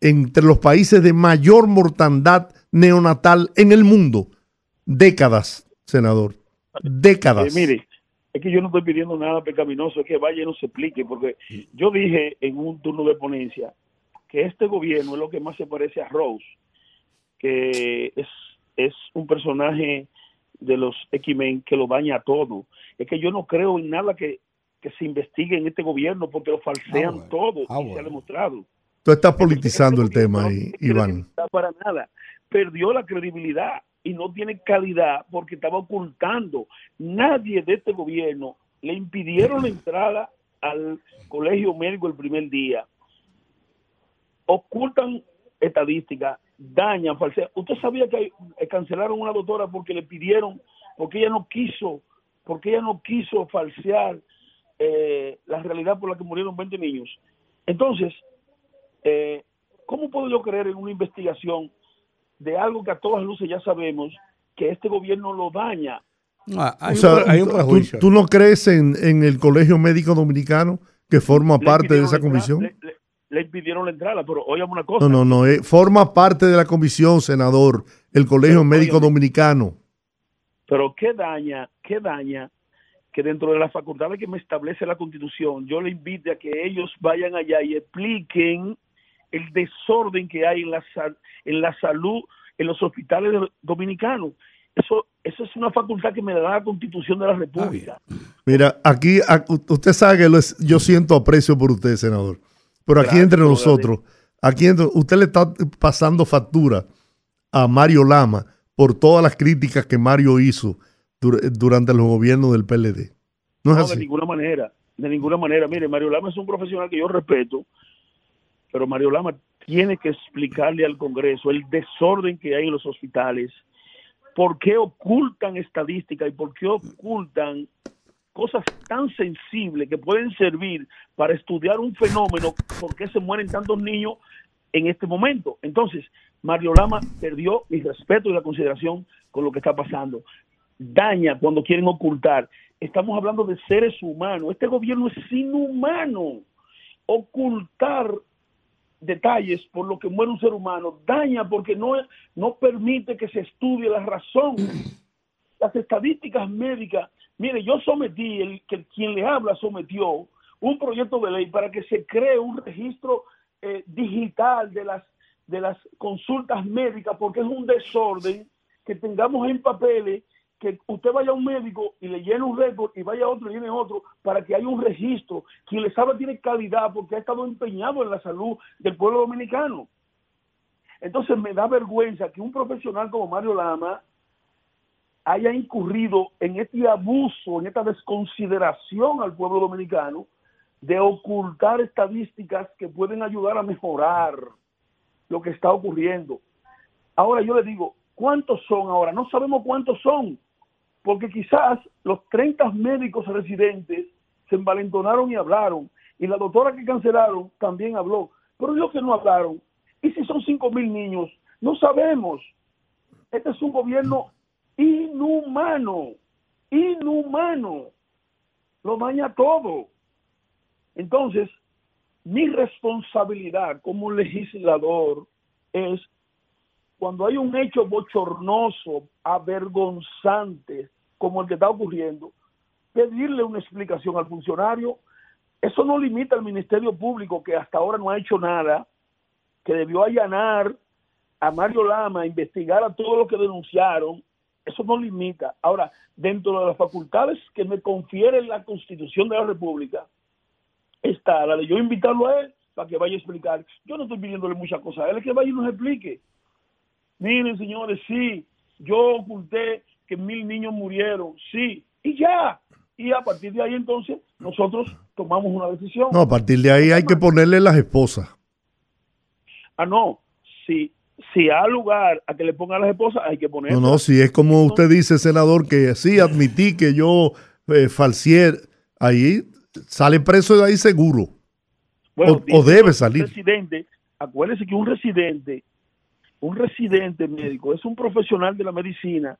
entre los países de mayor mortandad neonatal en el mundo. Décadas, senador. Décadas. Eh, mire, es que yo no estoy pidiendo nada pecaminoso, es que vaya y no se explique, porque yo dije en un turno de ponencia que este gobierno es lo que más se parece a Rose, que es, es un personaje de los X-Men que lo daña todo. Es que yo no creo en nada que, se investigue en este gobierno porque lo falsean ah, todo ah, y se ha demostrado. Tú estás politizando el tema, ahí, Iván. No para nada. Perdió la credibilidad y no tiene calidad porque estaba ocultando. Nadie de este gobierno le impidieron la entrada al colegio médico el primer día. Ocultan estadísticas, dañan, falsean. Usted sabía que cancelaron a una doctora porque le pidieron, porque ella no quiso, porque ella no quiso falsear eh, la realidad por la que murieron 20 niños. Entonces, eh, ¿cómo puedo yo creer en una investigación de algo que a todas luces ya sabemos que este gobierno lo daña. Ah, hay, un, prejuicio. ¿tú, no crees en, el Colegio Médico Dominicano que forma parte de esa comisión? Le, impidieron la entrada, pero oígame una cosa. No, no, no, eh, forma parte de la comisión, senador, el Colegio Médico Dominicano. Pero ¿qué daña, qué daña que dentro de las facultades que me establece la Constitución, yo le invite a que ellos vayan allá y expliquen el desorden que hay en la, en la salud en los hospitales dominicanos. Eso, eso es una facultad que me da la Constitución de la República. Mira, aquí usted sabe que yo siento aprecio por usted, senador. Pero aquí entre nosotros, aquí entre, usted le está pasando factura a Mario Lama por todas las críticas que Mario hizo durante los gobiernos del PLD. No, es de ninguna manera, de ninguna manera. Mire, Mario Lama es un profesional que yo respeto, pero Mario Lama tiene que explicarle al Congreso el desorden que hay en los hospitales, por qué ocultan estadísticas y por qué ocultan cosas tan sensibles que pueden servir para estudiar un fenómeno, por qué se mueren tantos niños en este momento. Entonces, Mario Lama perdió mi respeto y la consideración con lo que está pasando. Daña cuando quieren ocultar. Estamos hablando de seres humanos. Este gobierno es inhumano. Ocultar detalles por lo que muere un ser humano, daña porque no, no permite que se estudie la razón. Las estadísticas médicas, mire, yo sometí, el, que quien le habla sometió un proyecto de ley para que se cree un registro eh, digital de las, de las consultas médicas, porque es un desorden que tengamos en papeles que usted vaya a un médico y le llene un récord y vaya a otro y llene otro para que haya un registro. Quien le sabe tiene calidad porque ha estado empeñado en la salud del pueblo dominicano. Entonces me da vergüenza que un profesional como Mario Lama haya incurrido en este abuso, en esta desconsideración al pueblo dominicano de ocultar estadísticas que pueden ayudar a mejorar lo que está ocurriendo. Ahora yo le digo, ¿cuántos son ahora? No sabemos cuántos son, porque quizás los 30 médicos residentes se envalentonaron y hablaron, y la doctora que cancelaron también habló, pero los que no hablaron, y si son 5 mil niños, no sabemos. Este es un gobierno inhumano, inhumano, lo daña todo. Entonces, mi responsabilidad como legislador es cuando hay un hecho bochornoso, avergonzante, como el que está ocurriendo, pedirle una explicación al funcionario. Eso no limita al Ministerio Público, que hasta ahora no ha hecho nada, que debió allanar a Mario Lama, investigar a todos los que denunciaron. Eso no limita. Ahora, dentro de las facultades que me confiere la Constitución de la República, está la de yo invitarlo a él para que vaya a explicar. Yo no estoy pidiéndole muchas cosas a él, es que vaya y nos explique. Miren, señores, sí, yo oculté que mil niños murieron, sí, y ya. Y a partir de ahí entonces nosotros tomamos una decisión. No, a partir de ahí hay que ponerle las esposas. Ah, no, si, si hay lugar a que le pongan las esposas, hay que ponerlas. No, no, si es como usted dice, senador, que sí admití que yo eh, falsié, ahí sale preso de ahí seguro. Bueno, o, debe un salir. Residente, acuérdese que un residente, un residente médico es un profesional de la medicina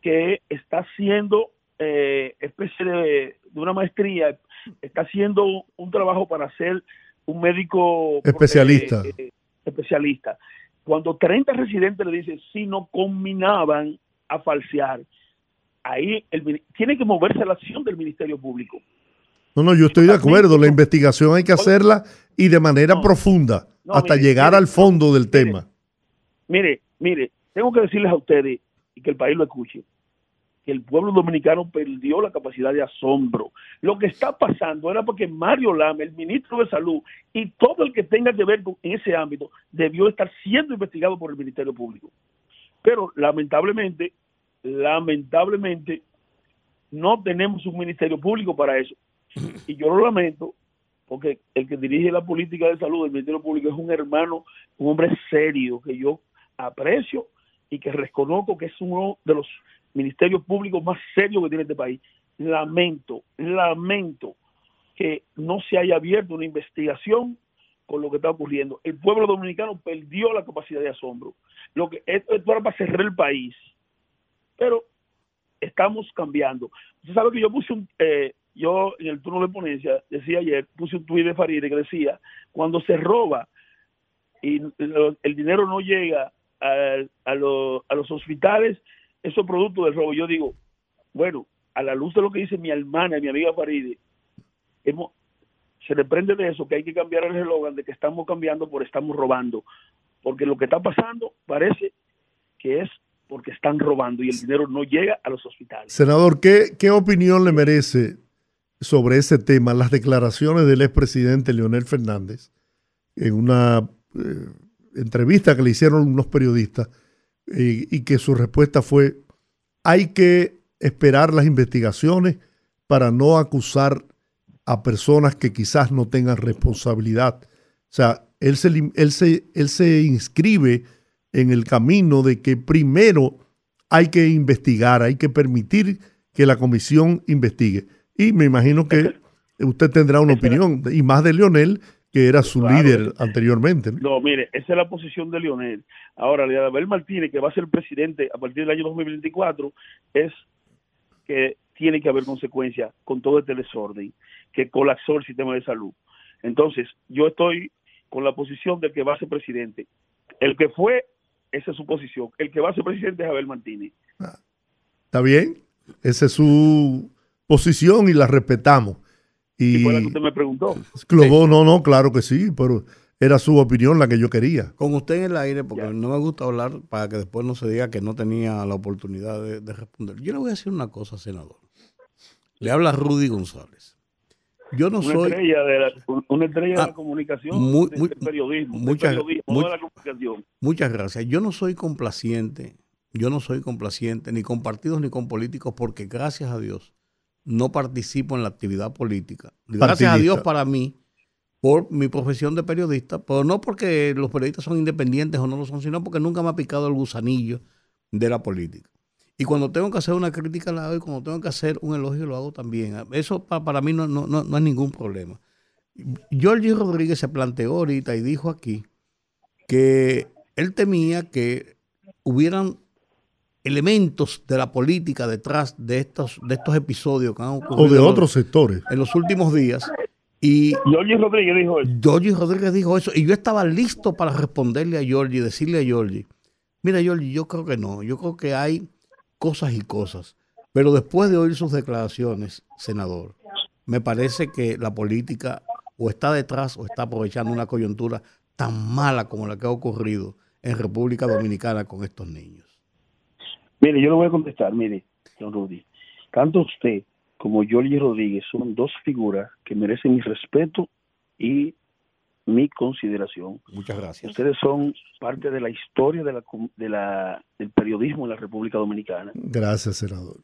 que está haciendo eh, especie de, de una maestría, está haciendo un trabajo para ser un médico Especialista. eh, especialista. Cuando 30 residentes le dicen si no combinaban a falsear, ahí el, tiene que moverse la acción del Ministerio Público. No, no, yo estoy de acuerdo. La investigación hay que hacerla y de manera No. profunda No, hasta mire, llegar mire, al fondo del mire. tema. Mire, mire, tengo que decirles a ustedes y que el país lo escuche, que el pueblo dominicano perdió la capacidad de asombro. Lo que está pasando era porque Mario Lama, el ministro de Salud, y todo el que tenga que ver con ese ámbito, debió estar siendo investigado por el Ministerio Público. Pero lamentablemente, lamentablemente, no tenemos un Ministerio Público para eso. Y yo lo lamento, porque el que dirige la política de salud del Ministerio Público es un hermano, un hombre serio que yo aprecio y que reconozco que es uno de los ministerios públicos más serios que tiene este país. Lamento, lamento que no se haya abierto una investigación con lo que está ocurriendo. El pueblo dominicano perdió la capacidad de asombro. Lo que esto, esto era para cerrar el país, pero estamos cambiando. Usted sabe que yo puse un, eh, yo en el turno de ponencia, decía ayer, puse un tuit de Faride que decía, cuando se roba y el dinero no llega a, a los hospitales, eso es producto del robo. Yo digo, bueno, a la luz de lo que dice mi hermana, mi amiga Faride, hemos, se le prende de eso que hay que cambiar el eslogan de que estamos cambiando por estamos robando. Porque lo que está pasando parece que es porque están robando y el dinero no llega a los hospitales. Senador, ¿qué, qué opinión le merece sobre ese tema las declaraciones del expresidente Leonel Fernández en una eh, entrevista que le hicieron unos periodistas y que su respuesta fue, hay que esperar las investigaciones para no acusar a personas que quizás no tengan responsabilidad. O sea, él se, él se, él se inscribe en el camino de que primero hay que investigar, hay que permitir que la comisión investigue. Y me imagino que usted tendrá una opinión, y más de Leonel, que era su Claro, líder ese- anteriormente. ¿no? No, mire, esa es la posición de Leonel. Ahora, de Abel Martínez, que va a ser presidente a partir del año 2024, es que tiene que haber consecuencias con todo este desorden que colapsó el sistema de salud. Entonces, yo estoy con la posición del que va a ser presidente. El que fue, esa es su posición. El que va a ser presidente es Abel Martínez. ¿Está bien? Esa es su posición y la respetamos. Y Y fue la que usted me preguntó. Clobo, no, no, claro que sí, pero era su opinión la que yo quería. Con usted en el aire, porque no me gusta hablar para que después no se diga que no tenía la oportunidad de, responder. Yo le voy a decir una cosa, senador. Le habla Rudy González. Yo no una soy. Estrella de la, una estrella de la ah, comunicación, muy, muy, periodismo. Muchas, periodismo de la comunicación. muchas gracias. Yo no soy complaciente. Yo no soy complaciente ni con partidos ni con políticos, porque gracias a Dios no participo en la actividad política. Gracias a Dios para mí por mi profesión de periodista, pero no porque los periodistas son independientes o no lo son, sino porque nunca me ha picado el gusanillo de la política. Y cuando tengo que hacer una crítica la hago y cuando tengo que hacer un elogio lo hago también. Eso para, mí no, no, no, es ningún problema. Jorge Rodríguez se planteó ahorita y dijo aquí que él temía que hubieran elementos de la política detrás de estos, de estos episodios que han ocurrido. O de otros sectores. En los últimos días y Giorgi Rodríguez dijo eso. Giorgi Rodríguez dijo eso. Y yo estaba listo para responderle a Giorgi, decirle a Giorgi, mira Giorgi, yo creo que no. Yo creo que hay cosas y cosas. Pero después de oír sus declaraciones, senador, me parece que la política o está detrás o está aprovechando una coyuntura tan mala como la que ha ocurrido en República Dominicana con estos niños. Mire, yo le voy a contestar, mire, don Rudy. Tanto usted como Yoli Rodríguez son dos figuras que merecen mi respeto y mi consideración. Muchas gracias. Ustedes son parte de la historia de la, de la, del periodismo en la República Dominicana. Gracias, senador.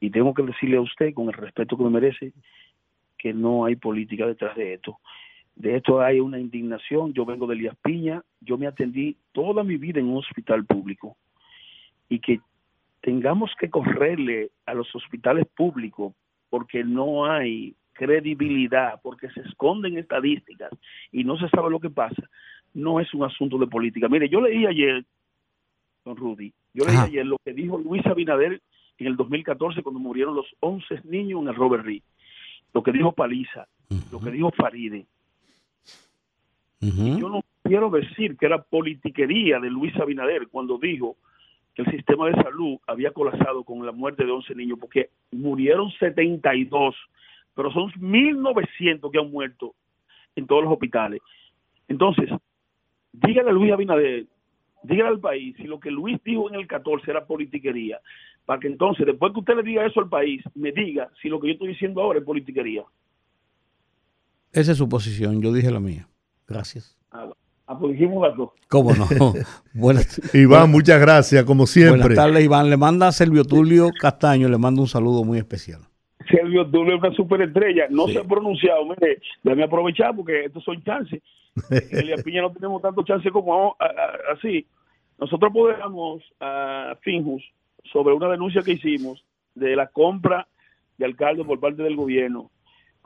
Y tengo que decirle a usted, con el respeto que me merece, que no hay política detrás de esto. De esto hay una indignación. Yo vengo de Elías Piña, yo me atendí toda mi vida en un hospital público y que tengamos que correrle a los hospitales públicos porque no hay credibilidad, porque se esconden estadísticas y no se sabe lo que pasa, no es un asunto de política. Mire, yo leí ayer, don Rudy, yo leí ayer lo que dijo Luis Abinader en el 2014 cuando murieron los 11 niños en el Robert Reed, lo que dijo Paliza, lo que dijo Faride. yo no quiero decir que era politiquería de Luis Abinader cuando dijo que el sistema de salud había colapsado con la muerte de 11 niños, porque murieron 72, pero son 1.900 que han muerto en todos los hospitales. Entonces, dígale a Luis Abinader, dígale al país si lo que Luis dijo en el 14 era politiquería, para que entonces, después que usted le diga eso al país, me diga si lo que yo estoy diciendo ahora es politiquería. Esa es su posición, yo dije la mía. Gracias. Ah, pues las dos. ¿Cómo no? buenas, Iván, muchas gracias, como siempre. Buenas tardes, Iván. Le manda a Servio Tulio Castaño, le mando un saludo muy especial. Servio Tulio es una superestrella. No se ha pronunciado. Mire, déjame aprovechar porque estos son chances. en Elia Piña no tenemos tanto chance como así. Nosotros apoderamos a Finjus sobre una denuncia que hicimos de la compra de alcalde por parte del gobierno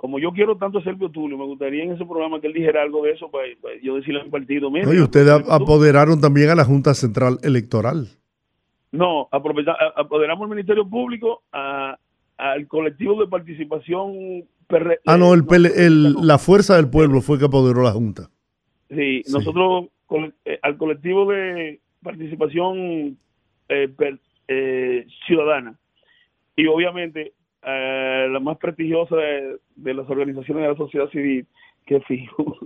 como yo quiero tanto a Sergio Tulio, me gustaría en ese programa que él dijera algo de eso para, yo decirle al partido. Mira, y ustedes apoderaron también a la Junta Central Electoral. No, apoderamos al Ministerio Público, al colectivo de participación. ah, no, el, la Fuerza del Pueblo fue que apoderó la Junta. Sí, nosotros eh, al colectivo de participación eh, eh, ciudadana y obviamente eh, la más prestigiosa de, las organizaciones de la sociedad civil, que fijo.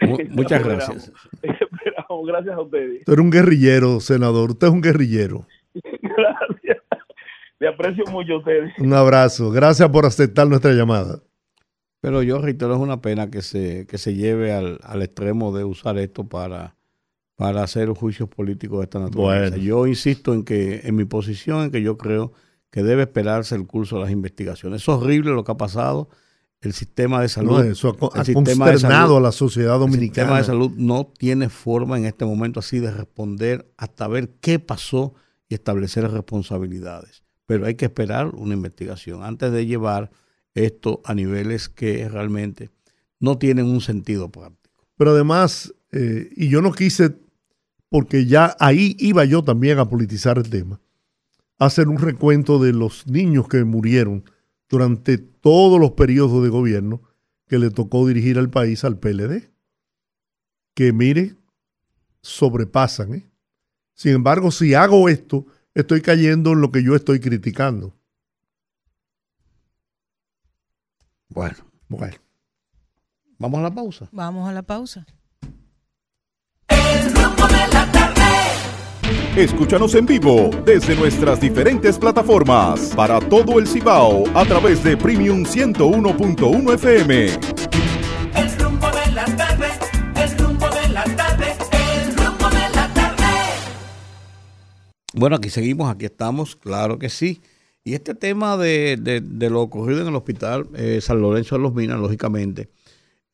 Muchas gracias. Esperamos, gracias a ustedes. Tú eres un guerrillero, senador. Usted es un guerrillero. gracias. Le aprecio mucho a ustedes. Un abrazo. Gracias por aceptar nuestra llamada. Pero yo reitero, es una pena que se, que se lleve al, al extremo de usar esto para, para hacer juicios políticos de esta naturaleza. Yo insisto en que, en mi posición, en que yo creo que debe esperarse el curso de las investigaciones. Es horrible lo que ha pasado. El sistema de salud. eso ha, consternado a la sociedad dominicana. El sistema de salud no tiene forma en este momento así de responder hasta ver qué pasó y establecer responsabilidades. Pero hay que esperar una investigación antes de llevar esto a niveles que realmente no tienen un sentido práctico. Pero además, eh, y yo no quise, porque ya ahí iba yo también a politizar el tema hacer un recuento de los niños que murieron durante todos los periodos de gobierno que le tocó dirigir al país al PLD. Que mire, sobrepasan. ¿eh? Sin embargo, si hago esto, estoy cayendo en lo que yo estoy criticando. Bueno, bueno. Vamos a la pausa. Vamos a la pausa. Escúchanos en vivo desde nuestras diferentes plataformas para todo el Cibao a través de Premium 101.1 FM. El rumbo de la tarde, el rumbo de la tarde, el rumbo de la tarde. Bueno, aquí seguimos, aquí estamos, claro que sí. Y este tema de, de- de lo ocurrido en el hospital eh, San Lorenzo de los Minas, lógicamente,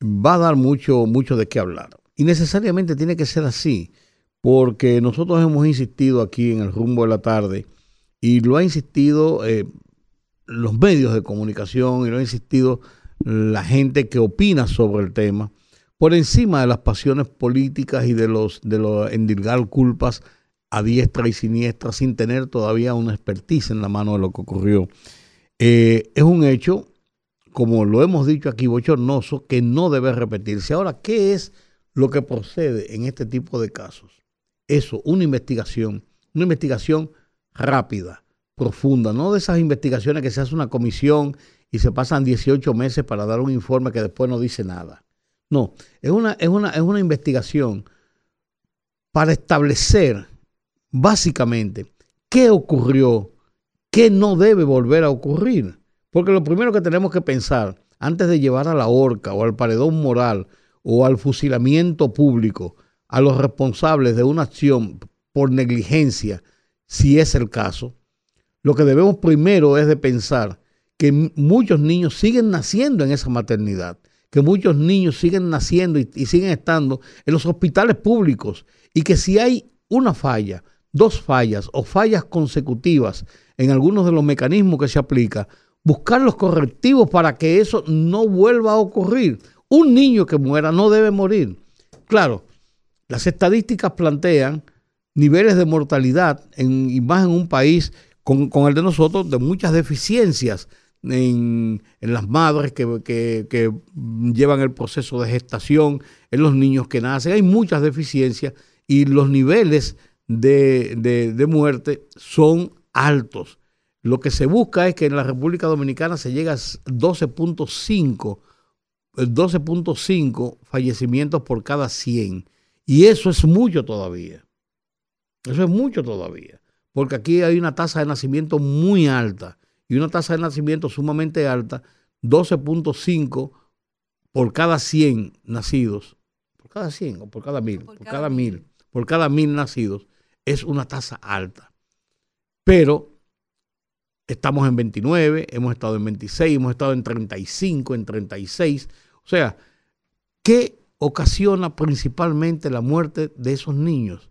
va a dar mucho, mucho de qué hablar. Y necesariamente tiene que ser así, porque nosotros hemos insistido aquí en el rumbo de la tarde, y lo ha insistido eh, los medios de comunicación, y lo ha insistido la gente que opina sobre el tema, por encima de las pasiones políticas y de los de endilgar culpas a diestra y siniestra sin tener todavía una expertise en la mano de lo que ocurrió. Eh, es un hecho, como lo hemos dicho aquí, bochornoso, que no debe repetirse. Ahora, ¿qué es lo que procede en este tipo de casos? Eso, una investigación, una investigación rápida, profunda, no de esas investigaciones que se hace una comisión y se pasan 18 meses para dar un informe que después no dice nada. No, es una, es una, es una investigación para establecer básicamente qué ocurrió, qué no debe volver a ocurrir. Porque lo primero que tenemos que pensar antes de llevar a la horca o al paredón moral o al fusilamiento público a los responsables de una acción por negligencia, si es el caso, lo que debemos primero es de pensar que muchos niños siguen naciendo en esa maternidad, que muchos niños siguen naciendo y, y siguen estando en los hospitales públicos y que si hay una falla, dos fallas o fallas consecutivas en algunos de los mecanismos que se aplica, buscar los correctivos para que eso no vuelva a ocurrir. Un niño que muera no debe morir. Claro, las estadísticas plantean niveles de mortalidad, en, y más en un país con, el de nosotros, de muchas deficiencias en, las madres que, llevan el proceso de gestación, en los niños que nacen. Hay muchas deficiencias y los niveles de, muerte son altos. Lo que se busca es que en la República Dominicana se llegue a 12.5 eh, 12.5 fallecimientos por cada 100. Y eso es mucho todavía. Eso es mucho todavía. Porque aquí hay una tasa de nacimiento muy alta y una tasa de nacimiento sumamente alta, 12.5 por cada 100 nacidos. Por cada 100 o por cada 1000. Por, cada 1000. Por cada 1000 nacidos. Es una tasa alta. Pero estamos en 29, hemos estado en 26, hemos estado en 35, en 36. O sea, ¿qué ocasiona principalmente la muerte de esos niños?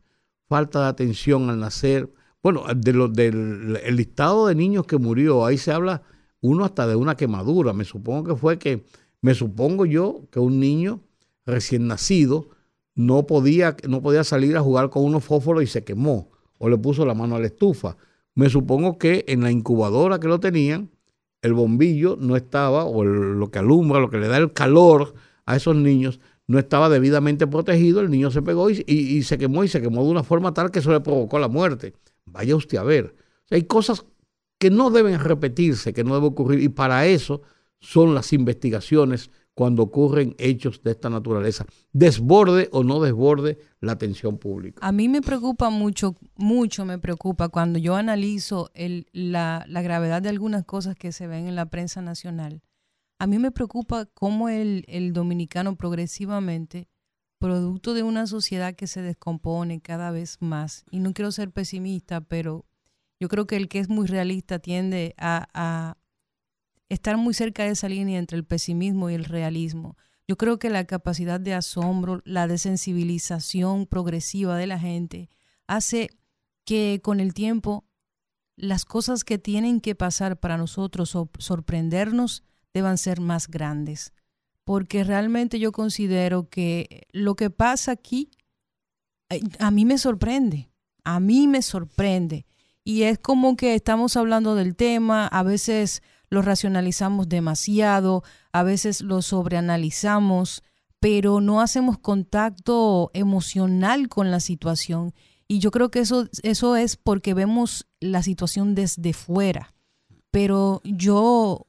Falta de atención al nacer. Bueno, de lo- del el listado de niños que murió, ahí se habla uno hasta de una quemadura. Me supongo que fue que, me supongo yo que un niño recién nacido no podía, no podía salir a jugar con unos fósforos y se quemó o le puso la mano a la estufa. Me supongo que en la incubadora que lo tenían, el bombillo no estaba, o lo que alumbra, lo que le da el calor a esos niños, no estaba debidamente protegido, el niño se pegó y, y- se quemó y se quemó de una forma tal que eso le provocó la muerte. Vaya usted a ver. Hay cosas que no deben repetirse, que no deben ocurrir, y para eso son las investigaciones cuando ocurren hechos de esta naturaleza, desborde o no desborde la atención pública. A mí me preocupa mucho, mucho me preocupa cuando yo analizo el- la, la gravedad de algunas cosas que se ven en la prensa nacional. A mí me preocupa cómo el, el dominicano progresivamente, producto de una sociedad que se descompone cada vez más, y no quiero ser pesimista, pero yo creo que el que es muy realista tiende a, a estar muy cerca de esa línea entre el pesimismo y el realismo. Yo creo que la capacidad de asombro, la desensibilización progresiva de la gente hace que con el tiempo las cosas que tienen que pasar para nosotros sor- sorprendernos deban ser más grandes. Porque realmente yo considero que lo que pasa aquí a mí me sorprende, a mí me sorprende. Y es como que estamos hablando del tema, a veces lo racionalizamos demasiado, a veces lo sobreanalizamos, pero no hacemos contacto emocional con la situación. Y yo creo que eso, eso es porque vemos la situación desde fuera. Pero yo,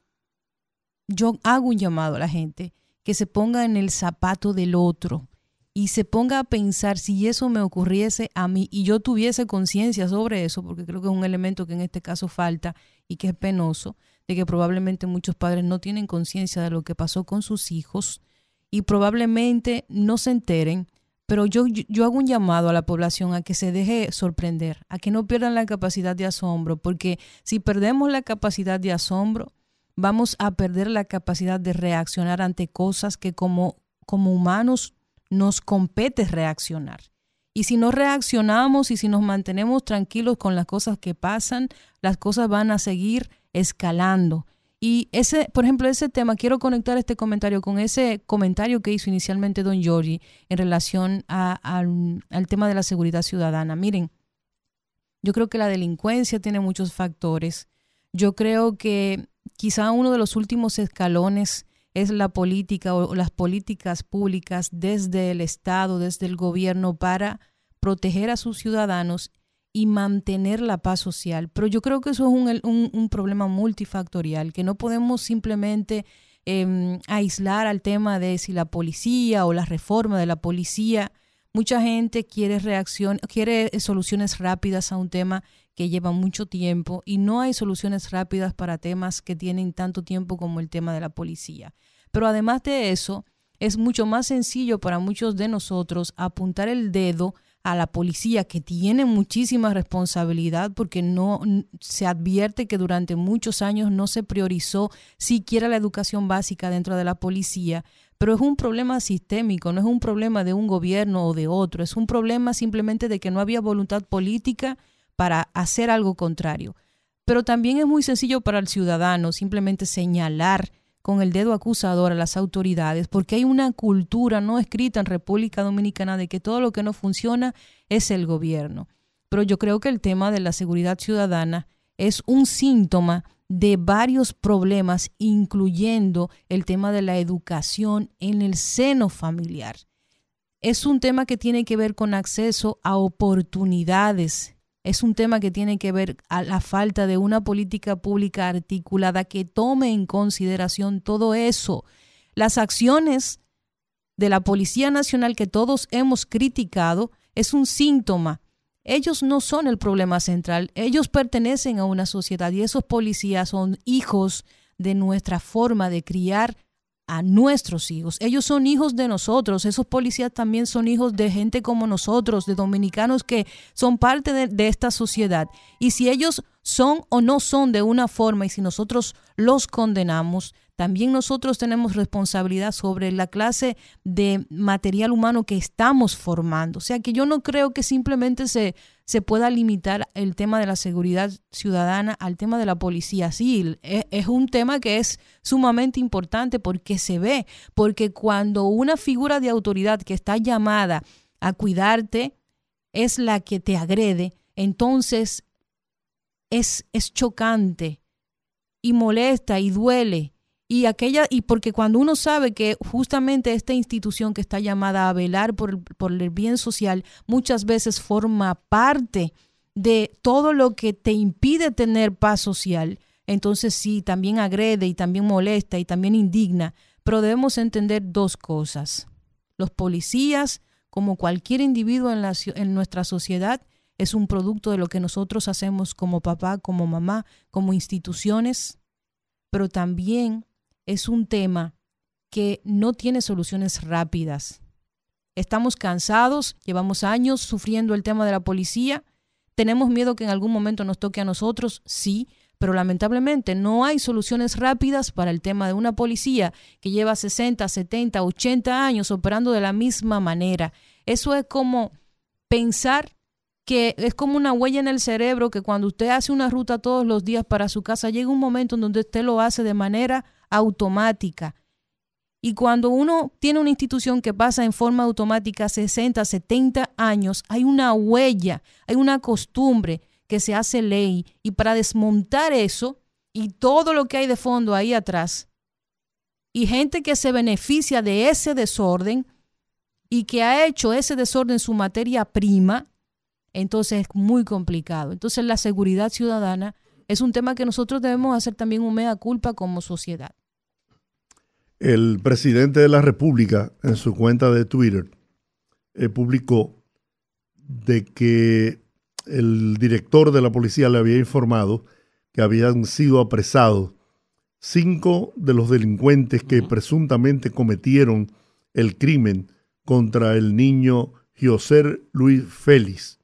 yo hago un llamado a la gente que se ponga en el zapato del otro y se ponga a pensar si eso me ocurriese a mí y yo tuviese conciencia sobre eso, porque creo que es un elemento que en este caso falta y que es penoso, de que probablemente muchos padres no tienen conciencia de lo que pasó con sus hijos y probablemente no se enteren, pero yo, yo hago un llamado a la población a que se deje sorprender, a que no pierdan la capacidad de asombro, porque si perdemos la capacidad de asombro, vamos a perder la capacidad de reaccionar ante cosas que como, como humanos nos compete reaccionar. Y si no reaccionamos y si nos mantenemos tranquilos con las cosas que pasan, las cosas van a seguir escalando. Y ese, por ejemplo, ese tema, quiero conectar este comentario con ese comentario que hizo inicialmente don Giorgi en relación al, al tema de la seguridad ciudadana. Miren, yo creo que la delincuencia tiene muchos factores. Yo creo que quizá uno de los últimos escalones es la política o las políticas públicas desde el Estado, desde el gobierno para proteger a sus ciudadanos y mantener la paz social. Pero yo creo que eso es un, problema multifactorial, que no podemos simplemente em, aislar al tema de si la policía o la reforma de la policía. Mucha gente quiere reacción, quiere soluciones rápidas a un tema que lleva mucho tiempo y no hay soluciones rápidas para temas que tienen tanto tiempo como el tema de la policía. Pero además de eso, es mucho más sencillo para muchos de nosotros apuntar el dedo a la policía que tiene muchísima responsabilidad porque no se advierte que durante muchos años no se priorizó siquiera la educación básica dentro de la policía, pero es un problema sistémico, no es un problema de un gobierno o de otro, es un problema simplemente de que no había voluntad política para hacer algo contrario. Pero también es muy sencillo para el ciudadano simplemente señalar con el dedo acusador a las autoridades, porque hay una cultura no escrita en República Dominicana de que todo lo que no funciona es el gobierno. Pero yo creo que el tema de la seguridad ciudadana es un síntoma de varios problemas, incluyendo el tema de la educación en el seno familiar. Es un tema que tiene que ver con acceso a oportunidades es un tema que tiene que ver a la falta de una política pública articulada que tome en consideración todo eso. Las acciones de la Policía Nacional que todos hemos criticado es un síntoma. Ellos no son el problema central, ellos pertenecen a una sociedad y esos policías son hijos de nuestra forma de criar a nuestros hijos. Ellos son hijos de nosotros. Esos policías también son hijos de gente como nosotros, de dominicanos que son parte de, esta sociedad. Y si ellos son o no son de una forma y si nosotros los condenamos, también nosotros tenemos responsabilidad sobre la clase de material humano que estamos formando. O sea que yo no creo que simplemente se, se pueda limitar el tema de la seguridad ciudadana al tema de la policía. Sí, es, un tema que es sumamente importante porque se ve, porque cuando una figura de autoridad que está llamada a cuidarte es la que te agrede, entonces es, es chocante y molesta y duele y aquella y porque cuando uno sabe que justamente esta institución que está llamada a velar por, por, el bien social muchas veces forma parte de todo lo que te impide tener paz social, entonces sí, también agrede y también molesta y también indigna, pero debemos entender dos cosas. Los policías, como cualquier individuo en, la, en nuestra sociedad, es un producto de lo que nosotros hacemos como papá, como mamá, como instituciones, pero también es un tema que no tiene soluciones rápidas. Estamos cansados, llevamos años sufriendo el tema de la policía, tenemos miedo que en algún momento nos toque a nosotros, sí, pero lamentablemente no hay soluciones rápidas para el tema de una policía que lleva 60, 70, 80 años operando de la misma manera. Eso es como pensar que es como una huella en el cerebro que cuando usted hace una ruta todos los días para su casa, llega un momento en donde usted lo hace de manera automática. Y cuando uno tiene una institución que pasa en forma automática 60, 70 años, hay una huella, hay una costumbre que se hace ley. Y para desmontar eso y todo lo que hay de fondo ahí atrás, y gente que se beneficia de ese desorden y que ha hecho ese desorden su materia prima, entonces es muy complicado. Entonces la seguridad ciudadana es un tema que nosotros debemos hacer también un mea culpa como sociedad. El presidente de la República, en su cuenta de Twitter, eh, publicó de que el director de la policía le había informado que habían sido apresados cinco de los delincuentes que presuntamente cometieron el crimen contra el niño José Luis Félix.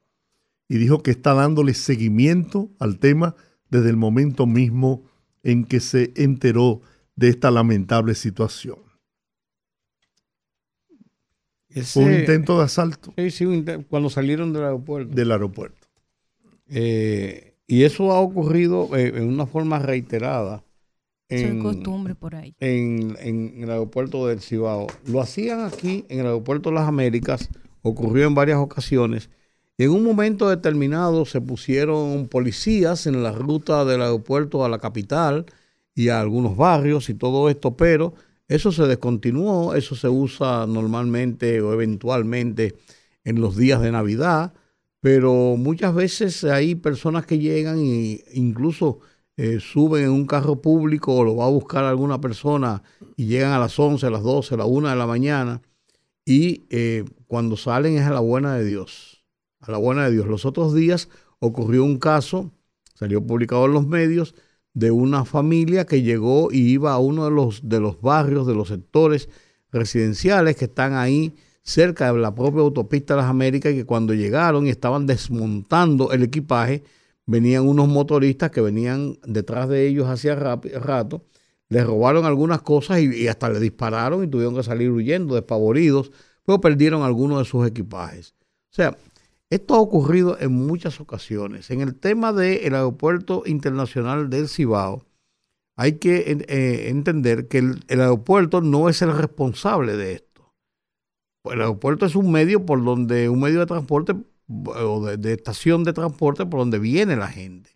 Y dijo que está dándole seguimiento al tema desde el momento mismo en que se enteró de esta lamentable situación. Un intento de asalto. Sí, sí, cuando salieron del aeropuerto. Del aeropuerto. Eh, y eso ha ocurrido eh, en una forma reiterada. En, costumbre por ahí. En, el aeropuerto del Cibao. Lo hacían aquí, en el aeropuerto de las Américas, ocurrió en varias ocasiones. En un momento determinado se pusieron policías en la ruta del aeropuerto a la capital y a algunos barrios y todo esto, pero eso se descontinuó, eso se usa normalmente o eventualmente en los días de Navidad pero muchas veces hay personas que llegan e incluso eh, suben en un carro público o lo va a buscar alguna persona y llegan a las 11, a las 12, a la 1 de la mañana y eh, cuando salen es a la buena de Dios, a la buena de Dios. Los otros días ocurrió un caso, salió publicado en los medios, de una familia que llegó y iba a uno de los, de los barrios, de los sectores residenciales que están ahí cerca de la propia autopista de las Américas y que cuando llegaron y estaban desmontando el equipaje, venían unos motoristas que venían detrás de ellos hacía rato, les robaron algunas cosas y, hasta le dispararon y tuvieron que salir huyendo, despavoridos, pero perdieron algunos de sus equipajes. O sea, esto ha ocurrido en muchas ocasiones. En el tema del aeropuerto internacional del Cibao, hay que eh, entender que el aeropuerto no es el responsable de esto el aeropuerto es un medio por donde, un medio de transporte o de, estación de transporte por donde viene la gente.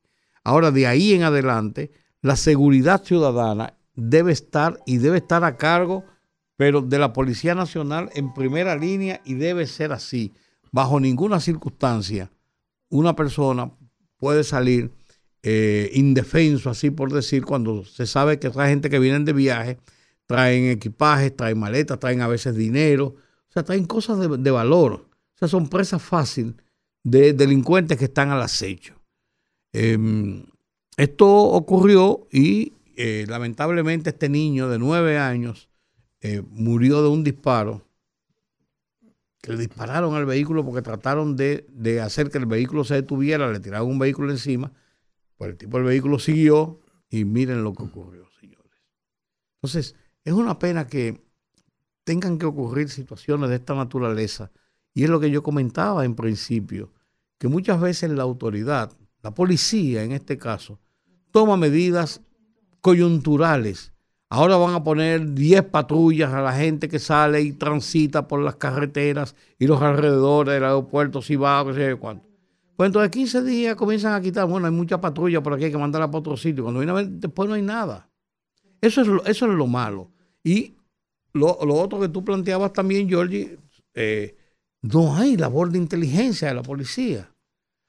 Ahora, de ahí en adelante, la seguridad ciudadana debe estar y debe estar a cargo, pero de la Policía Nacional en primera línea y debe ser así. Bajo ninguna circunstancia, una persona puede salir eh, indefenso, así por decir, cuando se sabe que trae gente que viene de viaje, traen equipajes, traen maletas, traen a veces dinero, sea, traen cosas de, valor. O sea, son presas fáciles de delincuentes que están al acecho. Em, esto ocurrió y eh, lamentablemente este niño de nueve años eh, murió de un disparo. Que le dispararon al vehículo porque trataron de, de, hacer que el vehículo se detuviera, le tiraron un vehículo encima. Pues el tipo del vehículo siguió y miren lo que ocurrió, señores. Entonces, es una pena que tengan que ocurrir situaciones de esta naturaleza. Y es lo que yo comentaba en principio, que muchas veces la autoridad, la policía en este caso, toma medidas coyunturales. Ahora van a poner 10 patrullas a la gente que sale y transita por las carreteras y los alrededores del aeropuerto, si va, no sé cuánto. Pues entonces 15 días comienzan a quitar, bueno, hay mucha patrulla por aquí, hay que mandarla para otro sitio. Cuando viene después no hay nada. Eso es lo, eso es lo malo. Y lo, otro que tú planteabas también, Georgie, eh, no hay labor de inteligencia de la policía.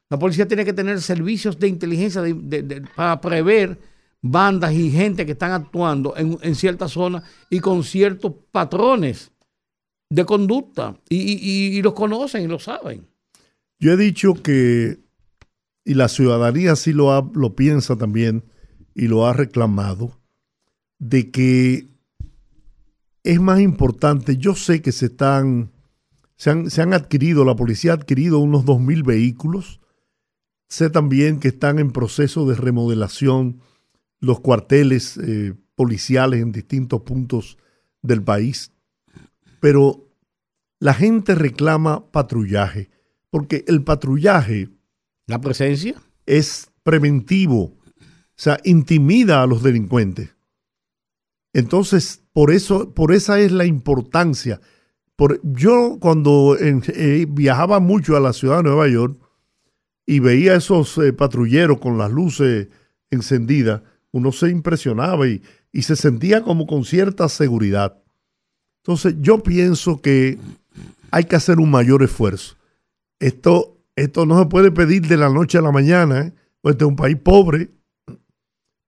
La policía tiene que tener servicios de inteligencia para prever bandas y gente que están actuando en, en ciertas zonas y con ciertos patrones de conducta. Y, los conocen y lo saben. Yo he dicho que, y la ciudadanía sí lo, lo piensa también y lo ha reclamado, de que es más importante. Yo sé que se están, se han, adquirido, la policía ha adquirido unos 2.000 vehículos. Sé también que están en proceso de remodelación los cuarteles eh, policiales en distintos puntos del país. Pero la gente reclama patrullaje, porque el patrullaje... La presencia. Es preventivo, o sea, intimida a los delincuentes. Entonces, por eso, por esa es la importancia. Por, yo cuando eh, viajaba mucho a la ciudad de Nueva York y veía esos eh, patrulleros con las luces encendidas, uno se impresionaba y, y se sentía como con cierta seguridad. Entonces, yo pienso que hay que hacer un mayor esfuerzo. Esto, esto no se puede pedir de la noche a la mañana, ¿eh? pues este es un país pobre,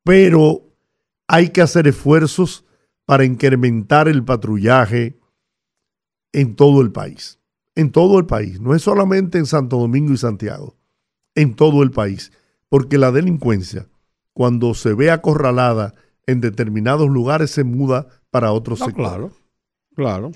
pero hay que hacer esfuerzos para incrementar el patrullaje en todo el país. en todo el país, no es solamente en Santo Domingo y Santiago, en todo el país, porque la delincuencia, cuando se ve acorralada en determinados lugares, se muda para otros No, sectores. claro, claro.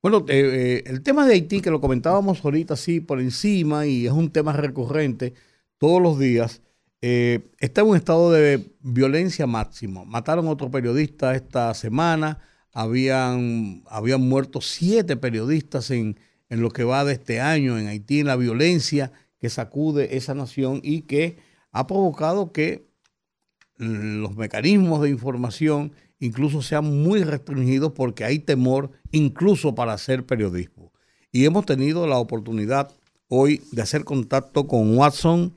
Bueno, eh, eh, el tema de Haití, que lo comentábamos ahorita así por encima y es un tema recurrente todos los días, eh, está en un estado de violencia máximo. Mataron a otro periodista esta semana, habían, habían muerto siete periodistas en, en lo que va de este año en Haití, en la violencia que sacude esa nación y que ha provocado que los mecanismos de información incluso sean muy restringidos porque hay temor incluso para hacer periodismo. Y hemos tenido la oportunidad hoy de hacer contacto con Watson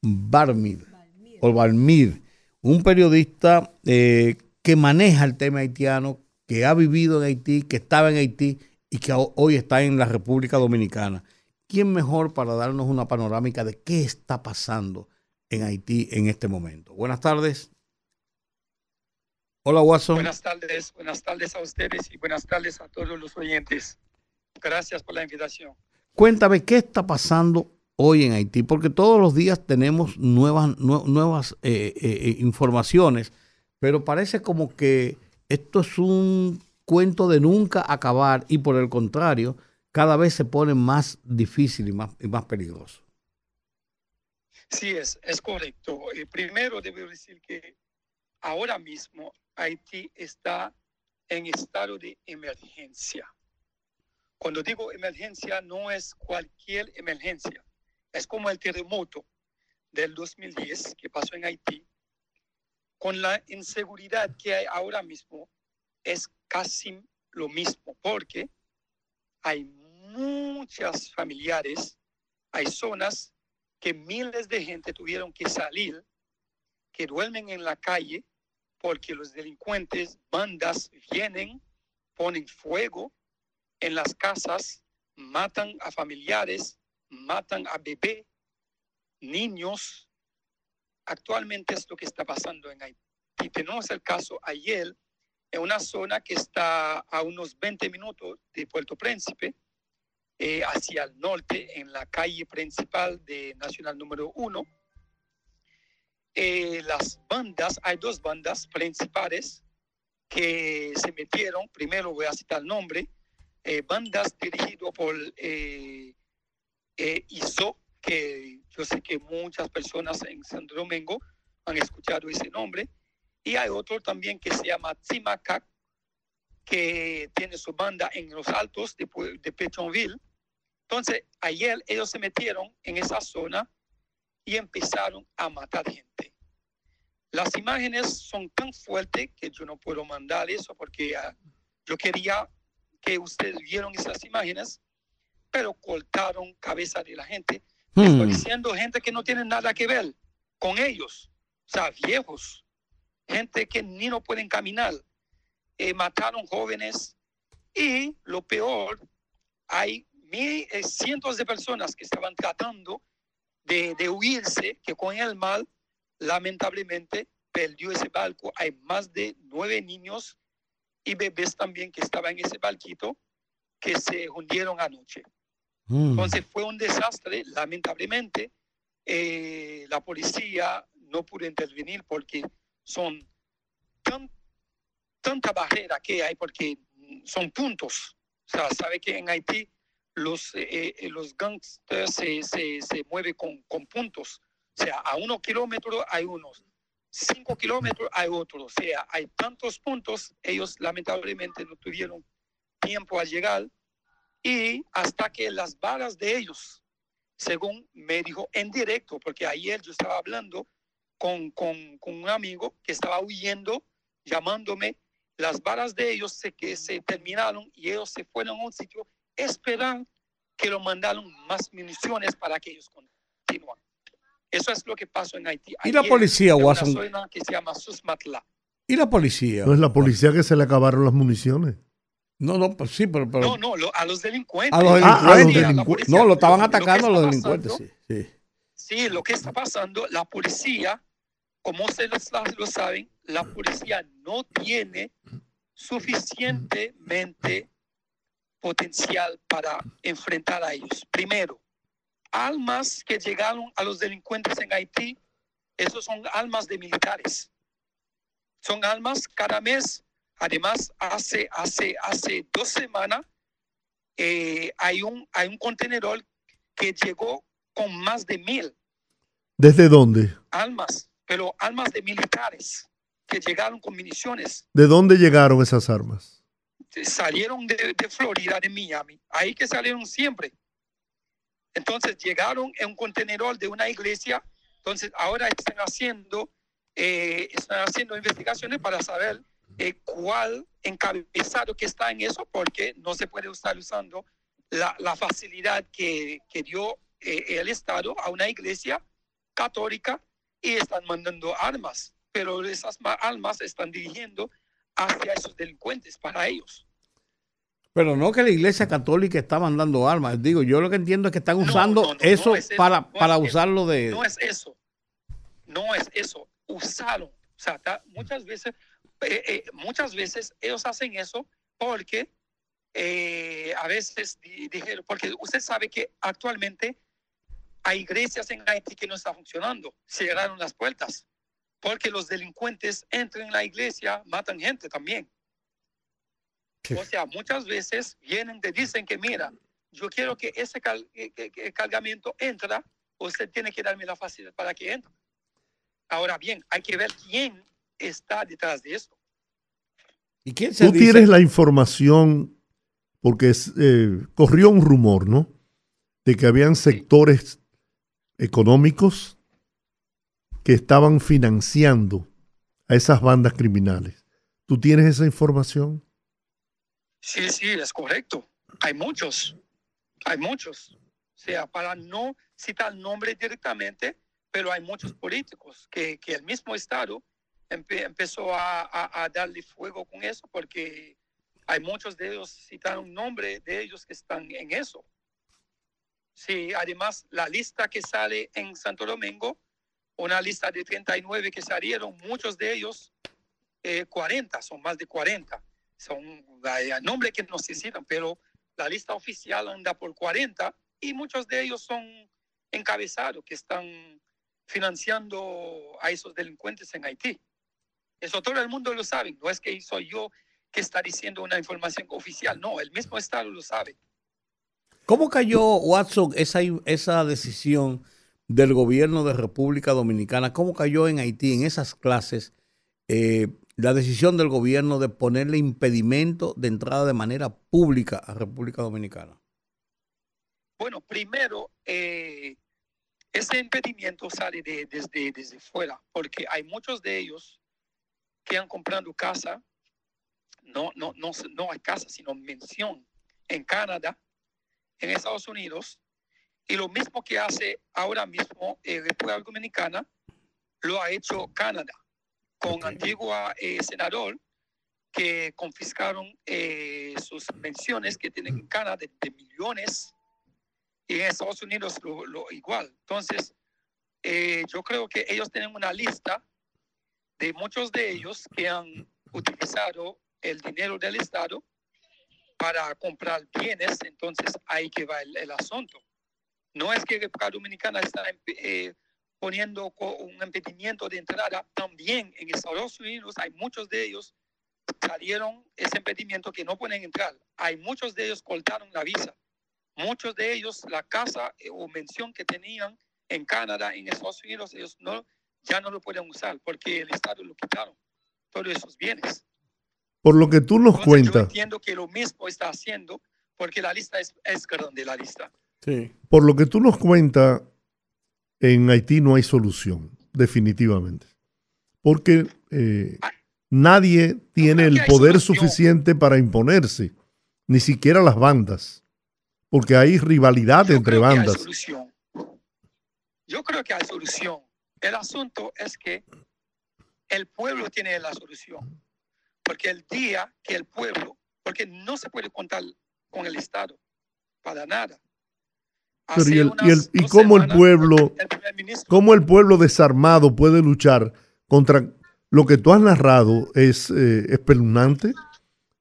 Barmir, o Balmir, un periodista eh, que maneja el tema haitiano, que ha vivido en Haití, que estaba en Haití y que ho- hoy está en la República Dominicana. ¿Quién mejor para darnos una panorámica de qué está pasando en Haití en este momento? Buenas tardes. Hola, Watson. Buenas tardes, buenas tardes a ustedes y buenas tardes a todos los oyentes. Gracias por la invitación. Cuéntame qué está pasando hoy en Haití, porque todos los días tenemos nuevas, nue- nuevas eh, eh, eh, informaciones, pero parece como que esto es un cuento de nunca acabar y por el contrario, cada vez se pone más difícil y más, y más peligroso. Sí, es, es correcto. Eh, primero debo decir que ahora mismo Haití está en estado de emergencia. Cuando digo emergencia, no es cualquier emergencia. Es como el terremoto del 2010 que pasó en Haití. Con la inseguridad que hay ahora mismo, es casi lo mismo, porque hay muchas familiares, hay zonas que miles de gente tuvieron que salir, que duermen en la calle porque los delincuentes, bandas vienen, ponen fuego en las casas, matan a familiares, matan a bebés, niños. Actualmente es lo que está pasando en Haití. Tenemos el caso ayer en una zona que está a unos 20 minutos de Puerto Príncipe, eh, hacia el norte, en la calle principal de Nacional número 1. Eh, las bandas, hay dos bandas principales que se metieron, primero voy a citar el nombre, eh, bandas dirigidas por eh, eh, ISO, que yo sé que muchas personas en Santo Domingo han escuchado ese nombre, y hay otro también que se llama Timacac, que tiene su banda en los altos de, de. Entonces, ayer ellos se metieron en esa zona y empezaron a matar gente. Las imágenes son tan fuertes que yo no puedo mandar eso porque ah, yo quería que ustedes vieron esas imágenes, pero cortaron cabeza de la gente. Estoy Hmm. diciendo gente que no tiene nada que ver con ellos, o sea, viejos, gente que ni no pueden caminar. Eh, mataron jóvenes y lo peor, hay mil, eh, cientos de personas que estaban tratando de, de huirse, que con el mal, lamentablemente, perdió ese barco. Hay más de nueve niños y bebés también que estaban en ese barquito que se hundieron anoche. Mm. Entonces fue un desastre, lamentablemente. eh, la policía no pudo intervenir porque son tan, tanta barrera que hay, porque son puntos. O sea, sabe que en Haití los, eh, eh, los gangsters se, se, se mueven con, con puntos. O sea, a unos kilómetros hay unos, cinco kilómetros hay otros. O sea, hay tantos puntos, ellos lamentablemente no tuvieron tiempo a llegar y hasta que las balas de ellos, según me dijo en directo, porque ayer yo estaba hablando con, con, con un amigo que estaba huyendo, llamándome, las balas de ellos se, que se terminaron y ellos se fueron a un sitio, esperan que lo mandaron más municiones para que ellos continúen. Eso es lo que pasó en Haití. ¿Y la policía, Watson? zona que se llama Susmatla. ¿Y la policía? No es la policía que se le acabaron las municiones. No, no, pues sí, pero... pero No, no, lo- a los delincuentes. a los Ah, a los delincuentes. no, lo estaban Lo atacando a los delincuentes, pasando- sí. sí. Sí, lo que está pasando, la policía, como ustedes lo, lo saben, la policía no tiene suficientemente potencial para enfrentar a ellos. Primero, almas que llegaron a los delincuentes en Haití, esos son almas de militares. Son almas cada mes. Además, hace, hace, hace dos semanas eh, hay, un, hay un contenedor que llegó con más de mil ¿Desde dónde? almas, pero almas de militares que llegaron con municiones. ¿De dónde llegaron esas armas? Salieron de, de Florida, de Miami, ahí que salieron siempre. Entonces llegaron en un contenedor de una iglesia, entonces ahora están haciendo, eh, están haciendo investigaciones para saber eh, cuál encabezado que está en eso, porque no se puede estar usando la, la facilidad que, que dio eh, el Estado a una iglesia católica y están mandando armas, pero esas ma- armas están dirigiendo hacia esos delincuentes para ellos. Pero no que la iglesia católica está mandando armas. Digo, yo lo que entiendo es que están usando no, no, eso no es eso, para, es para eso, usarlo de... No es eso. No es eso. Usaron. O sea, muchas veces, eh, eh, muchas veces ellos hacen eso porque eh, a veces di- dijeron, porque usted sabe que actualmente hay iglesias en Haití que no están funcionando. Cerraron las puertas porque los delincuentes entran en la iglesia, matan gente también. O sea, muchas veces vienen, te dicen que mira, yo quiero que ese cal- que- que- que cargamento entra, usted tiene que darme la facilidad para que entre. Ahora bien, hay que ver quién está detrás de esto. ¿Y quién se Tú dice? tienes la información, porque es, eh, corrió un rumor, ¿no? De que habían sectores económicos que estaban financiando a esas bandas criminales. ¿Tú tienes esa información? Sí, sí, es correcto. Hay muchos, hay muchos. O sea, para no citar nombre directamente, pero hay muchos políticos que, que el mismo Estado empe- empezó a darle fuego con eso porque hay muchos de ellos citaron nombre de ellos que están en eso. Sí, además la lista que sale en Santo Domingo, una lista de 39 que salieron, muchos de ellos, eh, 40, son más de 40 son nombres que no se citan, pero la lista oficial anda por 40 y muchos de ellos son encabezados que están financiando a esos delincuentes en Haití. Eso todo el mundo lo sabe, no es que soy yo que está diciendo una información oficial, no, el mismo Estado lo sabe. ¿Cómo cayó, Watson, esa, esa decisión del gobierno de República Dominicana? ¿Cómo cayó en Haití, en esas clases, eh, la decisión del gobierno de ponerle impedimento de entrada de manera pública a República Dominicana? Bueno, primero, eh, ese impedimento sale de- desde, desde fuera, porque hay muchos de ellos que han comprado casa, no, no, no, no hay casa, sino mención en Canadá, en Estados Unidos, y lo mismo que hace ahora mismo eh, República Dominicana, lo ha hecho Canadá, con antigua eh, senador que confiscaron eh, sus menciones que tienen en Canadá de, de millones y en Estados Unidos lo, lo igual. Entonces, eh, yo creo que ellos tienen una lista de muchos de ellos que han utilizado el dinero del Estado para comprar bienes, entonces ahí que va el, el asunto. No es que República Dominicana está eh, poniendo un impedimento de entrada, también en Estados Unidos hay muchos de ellos salieron ese impedimento que no pueden entrar. Hay muchos de ellos cortaron la visa. Muchos de ellos, la casa eh, o mención que tenían en Canadá, en Estados Unidos, ellos no, ya no lo pueden usar porque el Estado lo quitaron, todos esos bienes. Por lo que tú nos Entonces, yo cuentas, entiendo que lo mismo está haciendo porque la lista es, es grande, la lista. Sí. por lo que tú nos cuentas, en Haití no hay solución, definitivamente. Porque eh, nadie tiene el poder suficiente para imponerse, ni siquiera las bandas, porque hay rivalidad Yo entre creo que hay bandas. solución. Yo creo que hay solución. El asunto es que el pueblo tiene la solución. Porque el día que el pueblo, porque no se puede contar con el Estado para nada. Pero y, el- y, el- y cómo el pueblo, cómo el pueblo desarmado puede luchar contra lo que tú has narrado es eh, espeluznante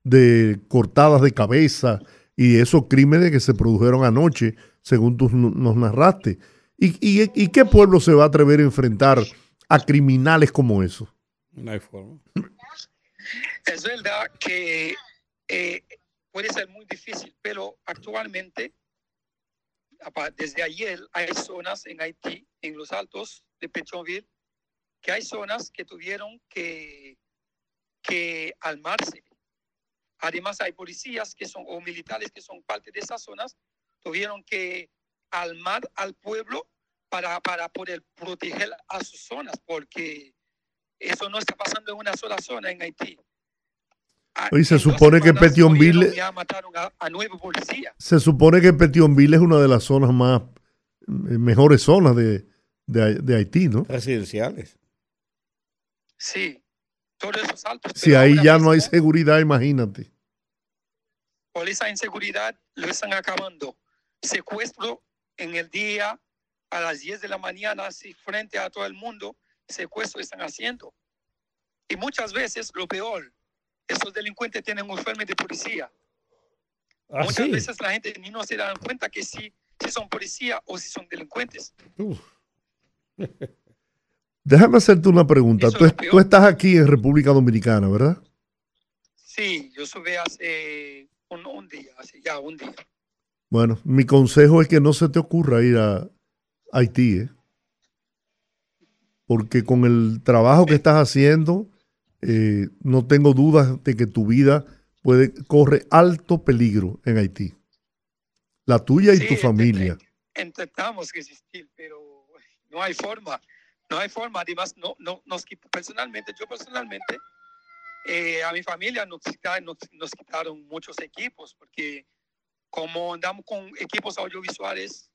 de cortadas de cabeza y esos crímenes que se produjeron anoche, según tú nos narraste. ¿Y, y, y qué pueblo se va a atrever a enfrentar a criminales como esos? No hay forma. Es verdad que eh, puede ser muy difícil, pero actualmente, desde ayer, hay zonas en Haití, en los altos de Petronville, que hay zonas que tuvieron que, que armarse. Además, hay policías que son, o militares que son parte de esas zonas, tuvieron que armar al pueblo para, para poder proteger a sus zonas, porque eso no está pasando en una sola zona en Haití. Oye, se supone que Petionville- murieron, Ya mataron a, a nueve policías. Se supone que Petionville es una de las zonas más eh, mejores zonas de, de, de Haití, ¿no? Residenciales. Sí, todos esos altos. Si ahí ya no hay seguridad, imagínate. Por esa inseguridad lo están acabando. Secuestro en el día a las 10 de la mañana, así frente a todo el mundo, secuestro están haciendo. Y muchas veces, lo peor, esos delincuentes tienen uniforme de policía. Ah, muchas sí. veces la gente ni no se dan cuenta que si, si son policía o si son delincuentes. Déjame hacerte una pregunta. Eso Tú, es estás aquí en República Dominicana, ¿verdad? Sí, yo subí hace un, un día, hace ya un día. Bueno, mi consejo es que no se te ocurra ir a Haití, ¿eh? Porque con el trabajo que estás haciendo, eh, no tengo dudas de que tu vida puede, corre alto peligro en Haití. La tuya y Sí, tu familia. Intentamos resistir, pero no hay forma. No hay forma. Además, no, no, nos personalmente, yo personalmente, eh, a mi familia nos, nos, nos quitaron muchos equipos, porque como andamos con equipos audiovisuales,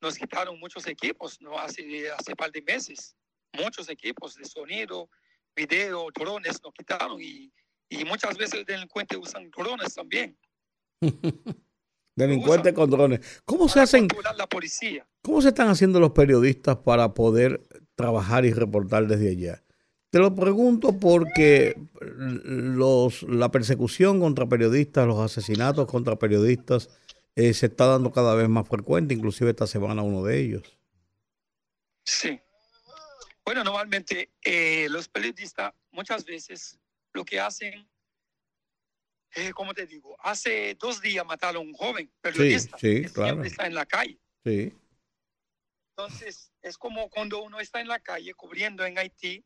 nos quitaron muchos equipos, ¿no? Hace, hace par de meses. Muchos equipos de sonido, video, drones nos quitaron y, y muchas veces delincuentes usan drones también. Delincuentes con drones. ¿Cómo se hacen? La policía. ¿Cómo se están haciendo los periodistas para poder trabajar y reportar desde allá? Te lo pregunto porque los, la persecución contra periodistas, los asesinatos contra periodistas eh, se está dando cada vez más frecuente, inclusive esta semana uno de ellos. Sí. Bueno, normalmente eh, los periodistas muchas veces lo que hacen, eh, como te digo, hace dos días mataron a un joven periodista sí, que claro. siempre está en la calle. Sí. Entonces, es como cuando uno está en la calle cubriendo en Haití,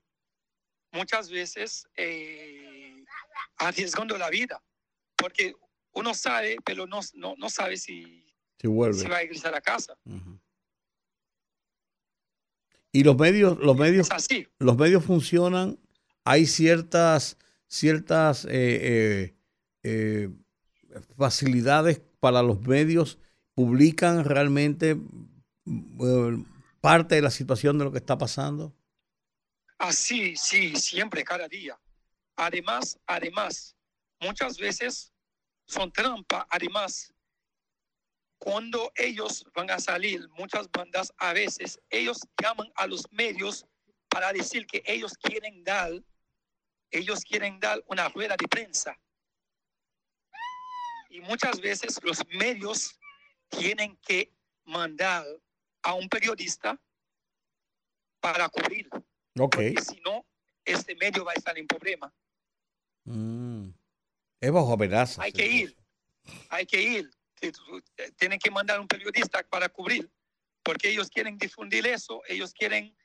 muchas veces eh, arriesgando la vida, porque uno sabe, pero no, no, no sabe si, Si vuelve. si va a regresar a casa. Y los medios, los medios, así. los medios funcionan. Hay ciertas, ciertas eh, eh, eh, facilidades para los medios. Publican realmente parte de la situación de lo que está pasando. Así, sí, siempre, cada día. Además, además, muchas veces son trampa. Además, cuando ellos van a salir, muchas bandas a veces, ellos llaman a los medios para decir que ellos quieren dar, ellos quieren dar una rueda de prensa. Y muchas veces los medios tienen que mandar a un periodista para cubrir Ok. porque si no, este medio va a estar en problema. Mm. Es bajo amenaza. Hay que ir, hay que ir. T- Tienen que mandar un periodista para cubrir, porque ellos quieren difundir eso, ellos quieren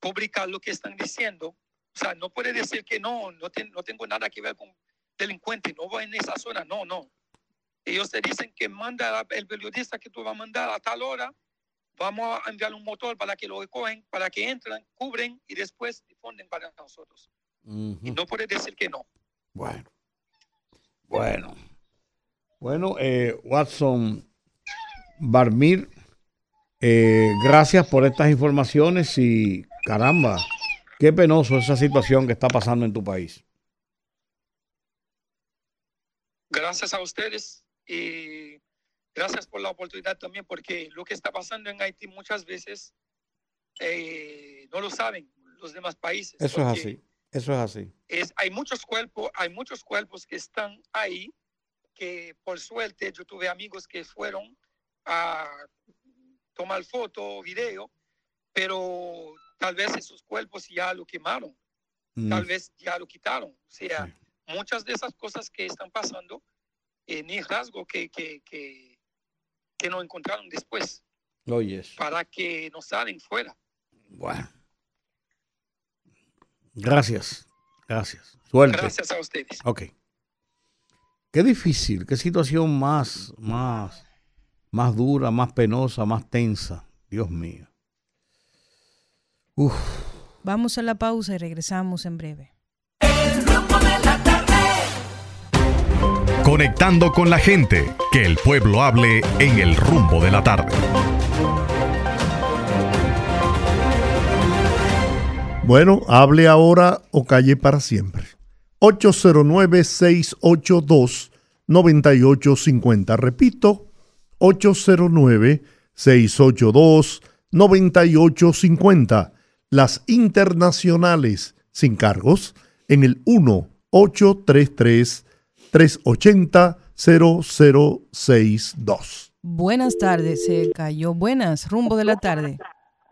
publicar lo que están diciendo. O sea, no puede decir que no, no, no tengo nada que ver con delincuentes, no voy en esa zona, no, no. Ellos te dicen que manda el periodista que tú vas a mandar a tal hora, vamos a enviar un motor para que lo recogen, para que entren, cubren y después difunden para nosotros. Y no puede decir que no. Bueno. Bueno. Bueno, eh, Watson Barmir, eh, gracias por estas informaciones y caramba, qué penoso esa situación que está pasando en tu país. Gracias a ustedes y gracias por la oportunidad también, porque lo que está pasando en Haití muchas veces eh, no lo saben los demás países. Eso es así, eso es así. es- hay muchos cuerpos, hay muchos cuerpos que están ahí que por suerte yo tuve amigos que fueron a tomar foto, video, pero tal vez esos cuerpos ya lo quemaron, tal vez ya lo quitaron. O sea, muchas de esas cosas que están pasando, eh, ni rasgo que, que, que, que no encontraron después, Oyes. para que no salen fuera. Bueno. Gracias. Gracias. Suerte. Gracias a ustedes. Ok. Qué difícil, qué situación más, más, más dura, más penosa, más tensa. Dios mío. Uf. Vamos a la pausa y regresamos en breve. Conectando con la gente, que el pueblo hable en el rumbo de la tarde. Bueno, hable ahora o calle para siempre. 809-682-9850. Repito, 809-682-9850. Las internacionales sin cargos en el 1-833-380-0062. Buenas tardes, se cayó. Buenas, rumbo de la tarde.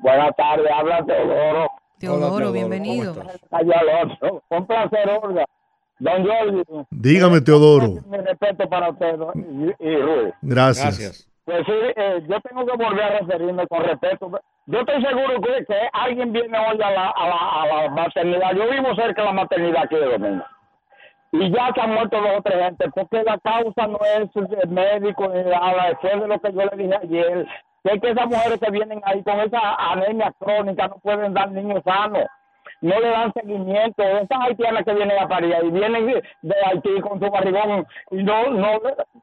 Buenas tardes, habla Teodoro. Teodoro, bienvenido. Cayó Alonso. Un placer, Olga. Don Jordi. Dígame, Teodoro. Mi respeto para usted y, y Ruiz. Gracias. Pues sí, eh, yo tengo que volver a referirme con respeto. Yo estoy seguro que, que alguien viene hoy a la, a, la, a la maternidad. Yo vivo cerca de la maternidad aquí de Domingo. Y ya se han muerto dos o tres gente, porque la causa no es el médico ni nada, después de lo que yo le dije ayer, que es que esas mujeres que vienen ahí con esa anemia crónica no pueden dar niños sanos, no le dan seguimiento, esas haitianas que vienen a París y vienen de Haití con su barrigón y no, no,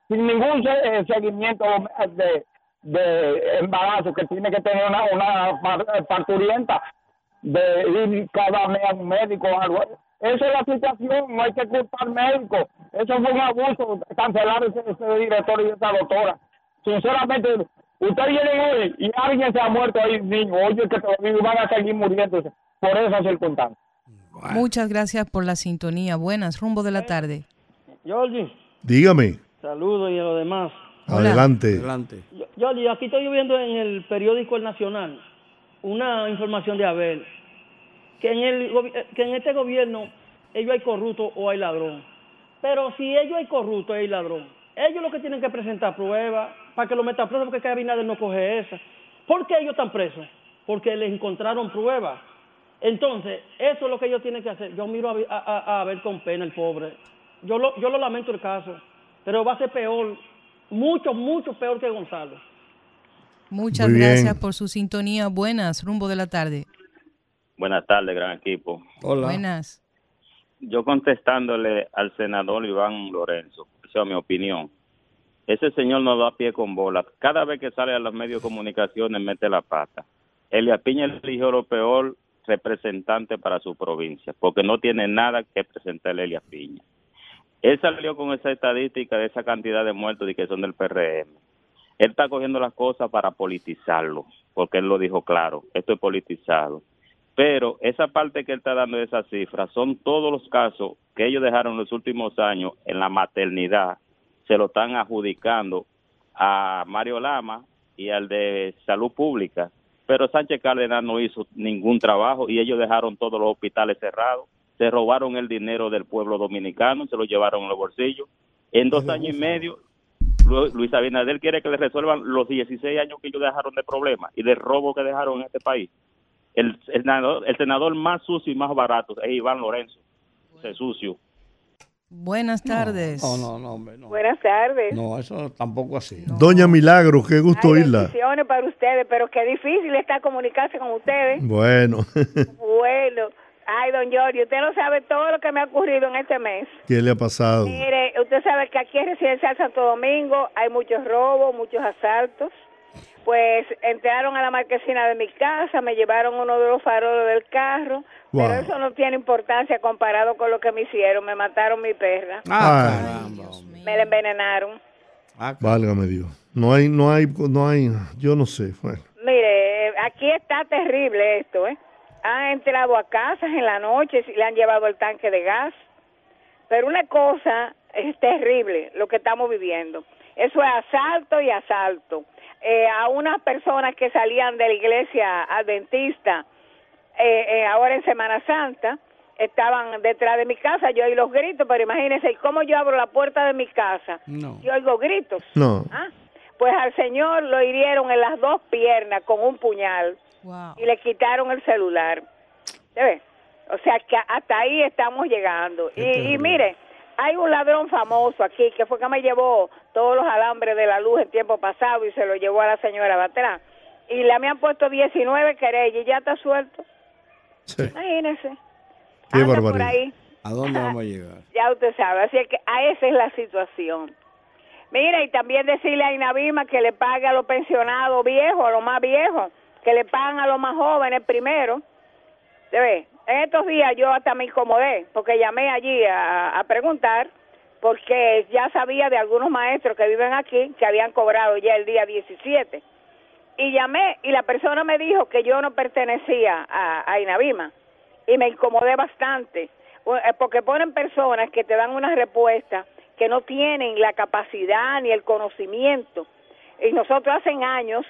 sin ningún eh, seguimiento de, de embarazo, que tiene que tener una, una par- parturienta, de ir cada mes a un médico o algo. Esa es la situación, no hay que culpar médico. Eso fue un abuso, cancelar ese, ese director y esa doctora. Sinceramente, usted viene hoy y alguien se ha muerto ahí, niño, oye, que todavía van a seguir muriéndose por esas circunstancias. Muchas gracias por la sintonía. Buenas, rumbo de la tarde. Georgie, Dígame. saludos y a los demás. Adelante. Adelante. Georgie, aquí estoy viendo en el periódico El Nacional una información de Abel, que en, el, eh, que en este gobierno ellos hay corrupto o hay ladrón. Pero si ellos hay corrupto o hay ladrón, ellos lo que tienen que presentar pruebas para que lo metan preso porque Abinader no coge esa. ¿Por qué ellos están presos? Porque les encontraron pruebas. Entonces, eso es lo que ellos tienen que hacer. Yo miro a, a, a- a Abel con pena, el pobre. Yo lo, yo lo lamento el caso, pero va a ser peor, mucho, mucho peor que Gonzalo. Muchas Muy bien. gracias por su sintonía. Buenas, rumbo de la tarde. Buenas tardes, gran equipo. Buenas. Yo contestándole al senador Iván Lorenzo, esa es mi opinión. Ese señor no da pie con bola. Cada vez que sale a los medios de comunicaciones mete la pata. Elia Piña eligió lo peor representante para su provincia, porque no tiene nada que presentarle Elia Piña. Él salió con esa estadística de esa cantidad de muertos y que son del PRM. Él está cogiendo las cosas para politizarlo, porque él lo dijo claro, esto es politizado. Pero esa parte que él está dando de esas cifras son todos los casos que ellos dejaron en los últimos años en la maternidad, se lo están adjudicando a Mario Lama y al de Salud Pública. Pero Sánchez Cárdenas no hizo ningún trabajo y ellos dejaron todos los hospitales cerrados, se robaron el dinero del pueblo dominicano, se lo llevaron en los bolsillos. En dos años y medio, Lu- Luis Abinader quiere que le resuelvan los 16 años que ellos dejaron de problemas y de robo que dejaron en este país. El, el senador, el senador más sucio y más barato es Iván Lorenzo. Ese sucio. Buenas tardes. No, no, no, hombre, no. Buenas tardes. No, eso tampoco así. Doña Milagro, qué gusto oírla. Bendiciones para ustedes, pero qué difícil está comunicarse con ustedes. Bueno, Bueno, ay, don Giorgio, usted no sabe todo lo que me ha ocurrido en este mes. ¿qué le ha pasado? Mire, usted sabe que aquí en Residencial Santo Domingo hay muchos robos, muchos asaltos. Pues entraron a la marquesina de mi casa, me llevaron uno de los faroles del carro, Wow. pero eso no tiene importancia comparado con lo que me hicieron. Me mataron mi perra, Ah, me la envenenaron. válgame Dios. No hay, no hay, no hay, yo no sé. Bueno, Mire, eh, aquí está terrible esto, ¿eh? Han entrado a casas en la noche y le han llevado el tanque de gas. Pero una cosa es terrible lo que estamos viviendo. Eso es asalto y asalto. Eh, a unas personas que salían de la iglesia adventista eh, eh, ahora en Semana Santa, estaban detrás de mi casa, yo oí los gritos, pero imagínense, ¿y cómo yo abro la puerta de mi casa? No. Yo oigo gritos. No. ¿Ah? Pues al señor lo hirieron en las dos piernas con un puñal y le quitaron el celular. ¿Se ve? O sea que hasta ahí estamos llegando. Y, y mire, hay un ladrón famoso aquí que fue que me llevó todos los alambres de la luz el tiempo pasado y se lo llevó a la señora de atrás. Y le me han puesto 19 querellas y ya está suelto. Imagínese. Qué Anda por ahí. ¿A dónde vamos a llegar? Ya usted sabe, así es que a esa es la situación. Mira, y también decirle a Inabima que le pague a los pensionados viejos, a los más viejos, que le pagan a los más jóvenes primero. ¿Se ve? En estos días yo hasta me incomodé, porque llamé allí a, preguntar, porque ya sabía de algunos maestros que viven aquí que habían cobrado ya el día 17. Y llamé y la persona me dijo que yo no pertenecía a, a Inabima y me incomodé bastante eh, porque ponen personas que te dan una respuesta que no tienen la capacidad ni el conocimiento y nosotros hace años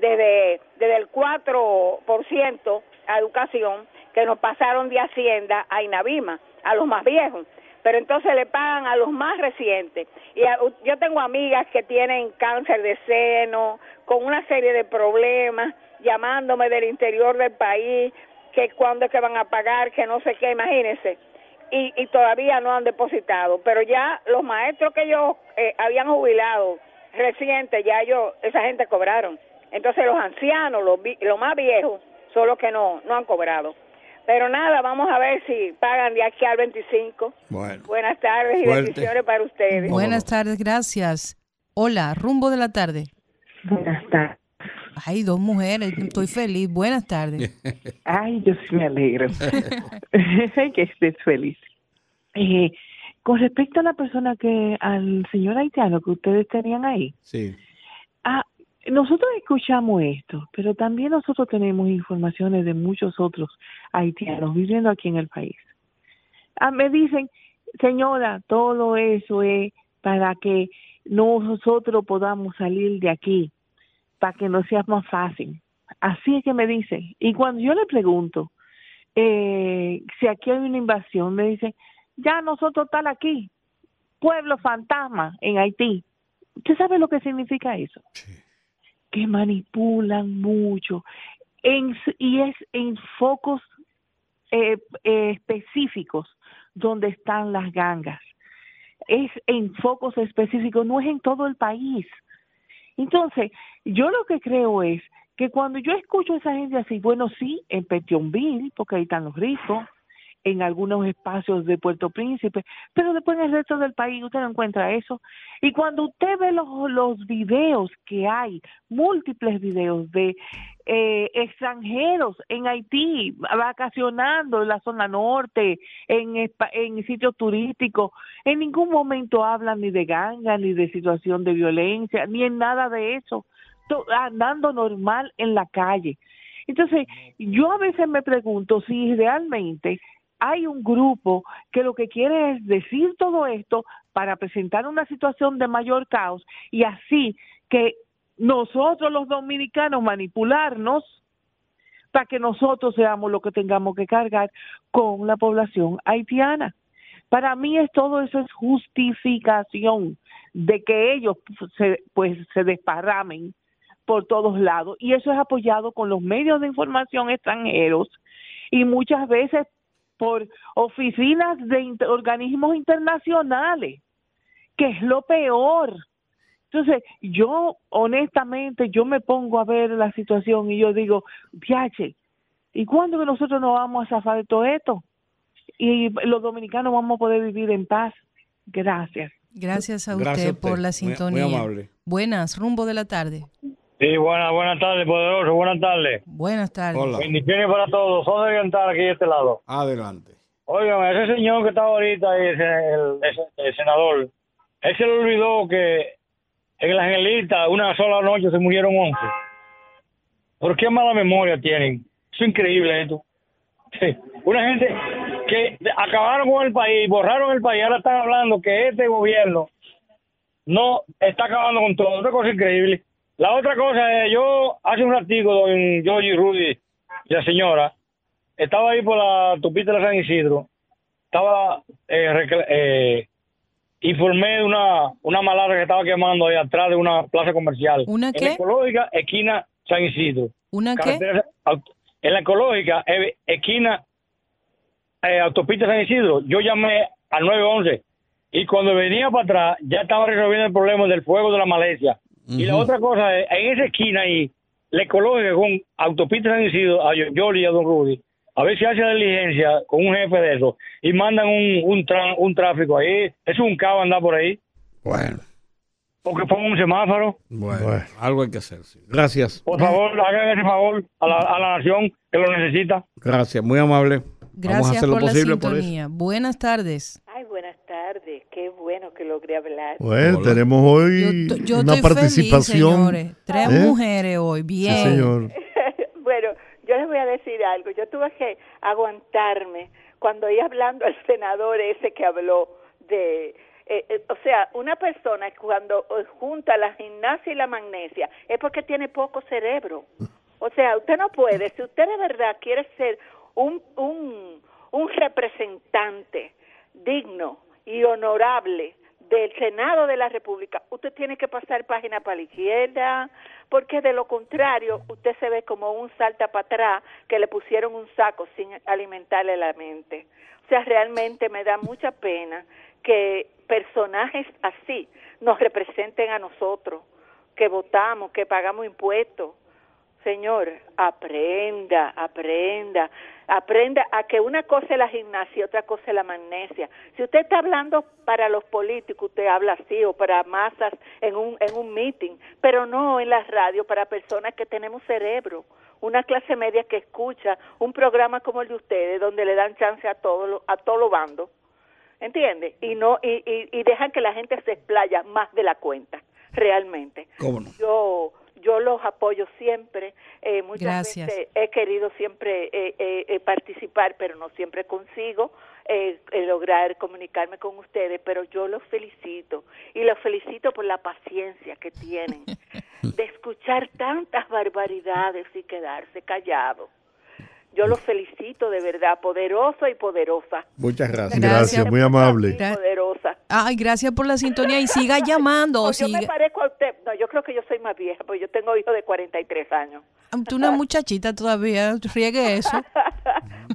desde desde el 4% a educación que nos pasaron de Hacienda a Inavima a los más viejos pero entonces le pagan a los más recientes. Y a- yo tengo amigas que tienen cáncer de seno, con una serie de problemas, llamándome del interior del país, que cuándo es que van a pagar, que no sé qué, imagínense. Y, y todavía no han depositado. Pero ya los maestros que ellos eh, habían jubilado recientes, ya ellos, esa gente cobraron. Entonces los ancianos, los, los más viejos, son los que no, no han cobrado. Pero nada, vamos a ver si pagan de aquí al 25. Bueno. Buenas tardes y Fuerte. bendiciones para ustedes. Buenas tardes, gracias. Hola, rumbo de la tarde. Buenas tardes. Ay, dos mujeres, estoy feliz. Buenas tardes. Ay, yo sí me alegro que estés feliz. Eh, con respecto a la persona que, al señor haitiano que ustedes tenían ahí, Sí. ah, nosotros escuchamos esto, pero también nosotros tenemos informaciones de muchos otros haitianos viviendo aquí en el país. Ah, me dicen, señora, todo eso es para que nosotros podamos salir de aquí, para que nos sea más fácil. Así es que me dicen. Y cuando yo le pregunto eh, si aquí hay una invasión, me dicen, ya nosotros están aquí, pueblo fantasma en Haití. ¿Usted sabe lo que significa eso? Manipulan mucho en, y es en focos eh, eh, específicos donde están las gangas. Es en focos específicos, no es en todo el país. Entonces, yo lo que creo es que cuando yo escucho a esa gente así, bueno, sí, en Petionville, porque ahí están los ricos, en algunos espacios de Puerto Príncipe, pero después en el resto del país usted no encuentra eso. Y cuando usted ve los, los videos que hay, múltiples videos de eh, extranjeros en Haití, vacacionando en la zona norte, en, en sitios turísticos, en ningún momento hablan ni de ganga, ni de situación de violencia, ni en nada de eso, andando normal en la calle. Entonces, yo a veces me pregunto si realmente hay un grupo que lo que quiere es decir todo esto para presentar una situación de mayor caos y así que nosotros los dominicanos manipularnos para que nosotros seamos los que tengamos que cargar con la población haitiana. Para mí es todo eso es justificación de que ellos se, pues se desparramen por todos lados y eso es apoyado con los medios de información extranjeros y muchas veces por oficinas de inter- organismos internacionales, que es lo peor. Entonces, yo honestamente, yo me pongo a ver la situación y yo digo, viaje, ¿y cuándo que nosotros nos vamos a zafar de todo esto? Y los dominicanos vamos a poder vivir en paz. Gracias. Gracias a usted, Gracias a usted. por la Muy- muy sintonía. amable. Buenas, rumbo de la tarde. Sí, buenas, buenas tardes, poderoso, buenas tardes. Buenas tardes. Bendiciones para todos. Son de oriental aquí de este lado. Adelante. Oigan, ese señor que está ahorita ahí, ese, el, ese- el senador, él se le olvidó que en la Angelita una sola noche se murieron 11. ¿Por qué mala memoria tienen? Es increíble esto. Sí. Una gente, que acabaron con el país, borraron el país, ahora están hablando que este gobierno no está acabando con todo, una cosa increíble. La otra cosa es, yo hace un ratico, don Georgie Rudy y la señora, estaba ahí por la tupita de San Isidro, estaba, eh, eh, informé de una, una malara que estaba quemando ahí atrás de una plaza comercial. ¿Una En la ecológica, esquina San Isidro. ¿Una qué? Carretera- En la ecológica, eh, esquina eh, autopista San Isidro, yo llamé al 911 y cuando venía para atrás ya estaba resolviendo el problema del fuego de la Malesia. Y la otra cosa es, en esa esquina ahí, la ecológica con autopista San Isidro, a Yoli y a Don Rudy, a ver si hace la diligencia con un jefe de eso y mandan un, un, tran- un tráfico ahí. Es un caos andar por ahí. Bueno. Porque pongan un semáforo. Bueno, algo hay que hacer. sí. Gracias. Por favor, hagan ese favor a la, a la nación que lo necesita. Gracias, muy amable. Vamos a Gracias hacer lo por la posible por eso. sintonía. Buenas tardes. Qué bueno que logré hablar. Bueno, tenemos hoy Yo una estoy participación. feliz, señores. Tres ¿eh? mujeres hoy. Bien. Sí, señor. bueno, yo les voy a decir algo. Yo tuve que aguantarme cuando iba hablando al senador ese que habló de... eh, eh, o sea, una persona cuando eh, junta la gimnasia y la magnesia es porque tiene poco cerebro. O sea, usted no puede, si usted de verdad quiere ser un, un, un representante digno y honorable del Senado de la República, usted tiene que pasar página para la izquierda, porque de lo contrario usted se ve como un salta para atrás que le pusieron un saco sin alimentarle la mente. O sea, realmente me da mucha pena que personajes así nos representen a nosotros, que votamos, que pagamos impuestos. Señor, aprenda, aprenda, aprenda a que una cosa es la gimnasia y otra cosa es la magnesia. Si usted está hablando para los políticos, usted habla así, o para masas en un, en un meeting, pero no en la radio para personas que tenemos cerebro, una clase media que escucha un programa como el de ustedes, donde le dan chance a todos a todos los bandos, ¿entiende? Y no y, y, y dejan que la gente se explaya más de la cuenta, realmente ¿Cómo no? yo yo los apoyo siempre eh, muchas Gracias. veces he querido siempre eh, eh, eh, participar pero no siempre consigo eh, eh, lograr comunicarme con ustedes pero yo los felicito y los felicito por la paciencia que tienen de escuchar tantas barbaridades y quedarse callados yo los felicito de verdad poderoso y poderosa Muchas gracias. Gracias, muy amable. Poderosa Ay, gracias por la sintonía y siga llamando. No, yo me siga- parezco a usted no yo creo que yo soy más vieja porque yo tengo hijos de 43 años Tú una muchachita todavía, riegue eso.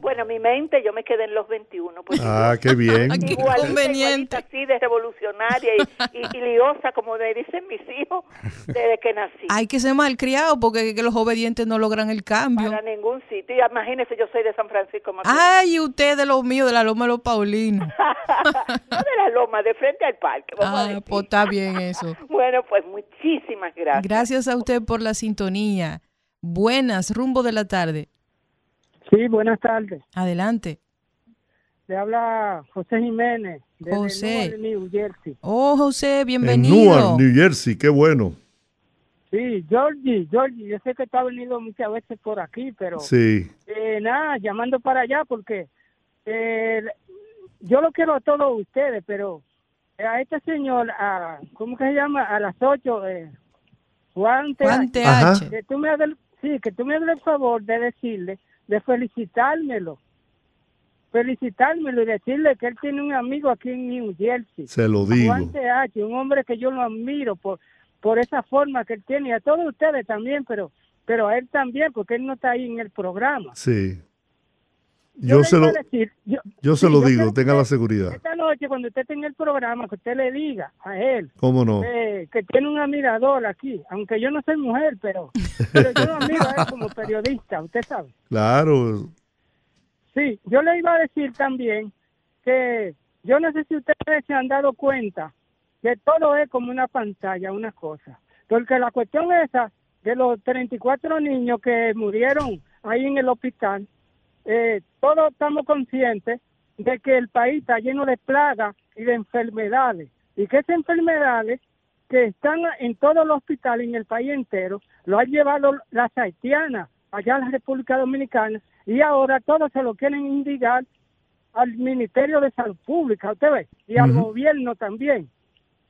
Bueno, mi mente, yo me quedé en los 21. Pues Ah, qué bien. Qué conveniente. así de revolucionaria y, y- y liosa, como me dicen mis hijos, desde que nací. Hay que ser malcriado porque que los obedientes no logran el cambio. Para ningún sitio. Y Imagínese, yo soy de San Francisco Macorís. Ay, usted de los míos, de la Loma de los Paulinos. No de la loma, de frente al parque. vamos a Ah, decir. pues está bien eso. Bueno, pues muchísimas gracias. Gracias a usted por la sintonía. Buenas, rumbo de la tarde. Sí, buenas tardes. Adelante. Le habla José Jiménez de José. Newark, New Jersey. Oh, José, En bienvenido. Newark, New Jersey, qué bueno. Sí, Georgie, Georgie, yo sé que tú has venido muchas veces por aquí, pero Sí. eh, nada, llamando para allá porque eh, yo lo quiero a todos ustedes, pero a este señor, a, ¿cómo que se llama? A las 8, eh, Juan Juan TH. Ajá. que tú me sí, que tú me hagas el favor de decirle, de felicitármelo, felicitármelo y decirle que él tiene un amigo aquí en New Jersey. Se lo digo. Juan TH, un hombre que yo lo admiro por por esa forma que él tiene y a todos ustedes también, pero pero a él también porque él no está ahí en el programa. Sí. Yo, se lo, decir, yo, yo se sí, lo yo digo, tenga la seguridad. Esta noche cuando usted en el programa, que usted le diga a él ¿Cómo no? eh, que tiene un admirador aquí, aunque yo no soy mujer, pero, pero yo lo admiro a él como periodista, usted sabe. Claro. Sí, yo le iba a decir también que yo no sé si ustedes se han dado cuenta que todo es como una pantalla, una cosa. Porque la cuestión esa de los 34 niños que murieron ahí en el hospital, eh, todos estamos conscientes de que el país está lleno de plagas y de enfermedades. Y que esas enfermedades que están en todos los hospitales en el país entero, lo han llevado las haitianas allá en la República Dominicana y ahora todos se lo quieren indicar al Ministerio de Salud Pública, usted ve, y al gobierno también.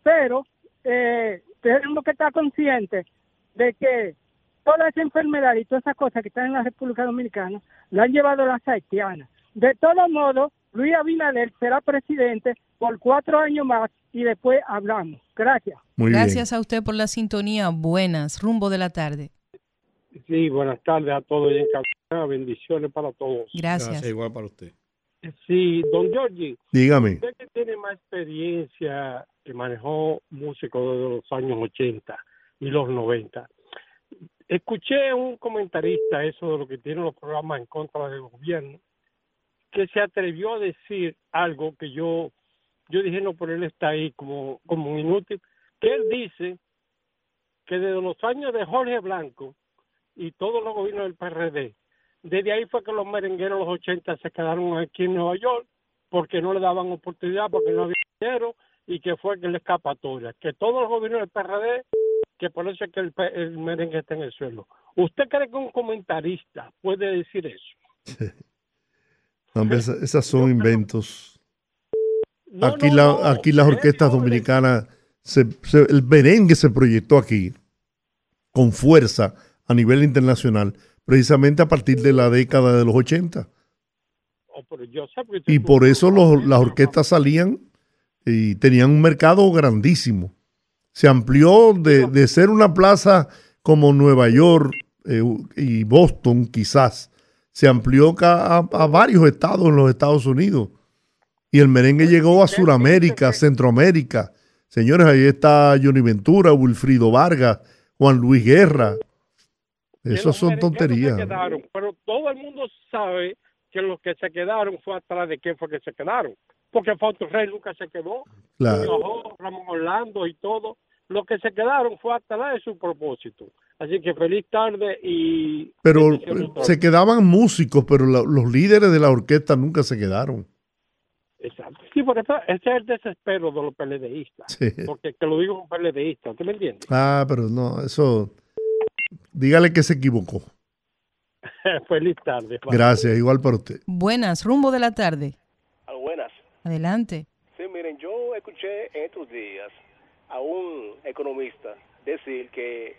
Pero eh, tenemos que estar conscientes de que toda esa enfermedad y todas esas cosas que están en la República Dominicana la han llevado las haitianas. De todos modos, Luis Abinader será presidente por cuatro años más y después hablamos. Gracias. Gracias a usted por la sintonía. Buenas, rumbo de la tarde. Sí, buenas tardes a todos y en. Bendiciones para todos. Gracias. Gracias, igual para usted. Sí, don Giorgi. Dígame. Usted que tiene más experiencia, que manejó músicos desde los años 80 y los 90. Escuché un comentarista, eso de lo que tienen los programas en contra del gobierno, que se atrevió a decir algo que yo, yo dije, no, pero él está ahí como, como un inútil, que él dice que desde los años de Jorge Blanco y todos los gobiernos del PRD, desde ahí fue que los merengueros de los 80 se quedaron aquí en Nueva York porque no le daban oportunidad, porque no había dinero y que fue que la escapatoria. Que todos los gobiernos del PRD, que por eso es que el, merengue está en el suelo. ¿Usted cree que un comentarista puede decir eso? No, esa- esas son inventos. No, aquí, no, la, no, aquí las orquestas dominicanas, se- se- el merengue se proyectó aquí con fuerza a nivel internacional, precisamente a partir de la década de los 80. Oh, pero yo sé porque usted Y por eso los- las orquestas salían y tenían un mercado grandísimo. Se amplió de, de ser una plaza como Nueva York eh, y Boston, quizás, se amplió a, a varios estados en los Estados Unidos. Y el merengue llegó a Sudamérica, Centroamérica. Señores, ahí está Johnny Ventura, Wilfrido Vargas, Juan Luis Guerra. Esas son tonterías. quedaron, pero todo el mundo sabe que los que se quedaron fue atrás de quién fue que se quedaron. Porque Fausto Rey nunca se quedó. Claro. Ramón Orlando y todo. Los que se quedaron fue atrás de su propósito. Así que feliz tarde y... Pero se quedaban músicos, pero la- los líderes de la orquesta nunca se quedaron. Exacto. Sí, por eso ese es el desespero de los PLDistas. Sí. Porque que lo digo un PLDista, ¿usted me entiende? Ah, pero no, eso. Dígale que se equivocó. feliz tarde. Gracias, igual para usted. Buenas, rumbo de la tarde. Ah, buenas. Adelante. Sí, miren, yo escuché en estos días a un economista decir que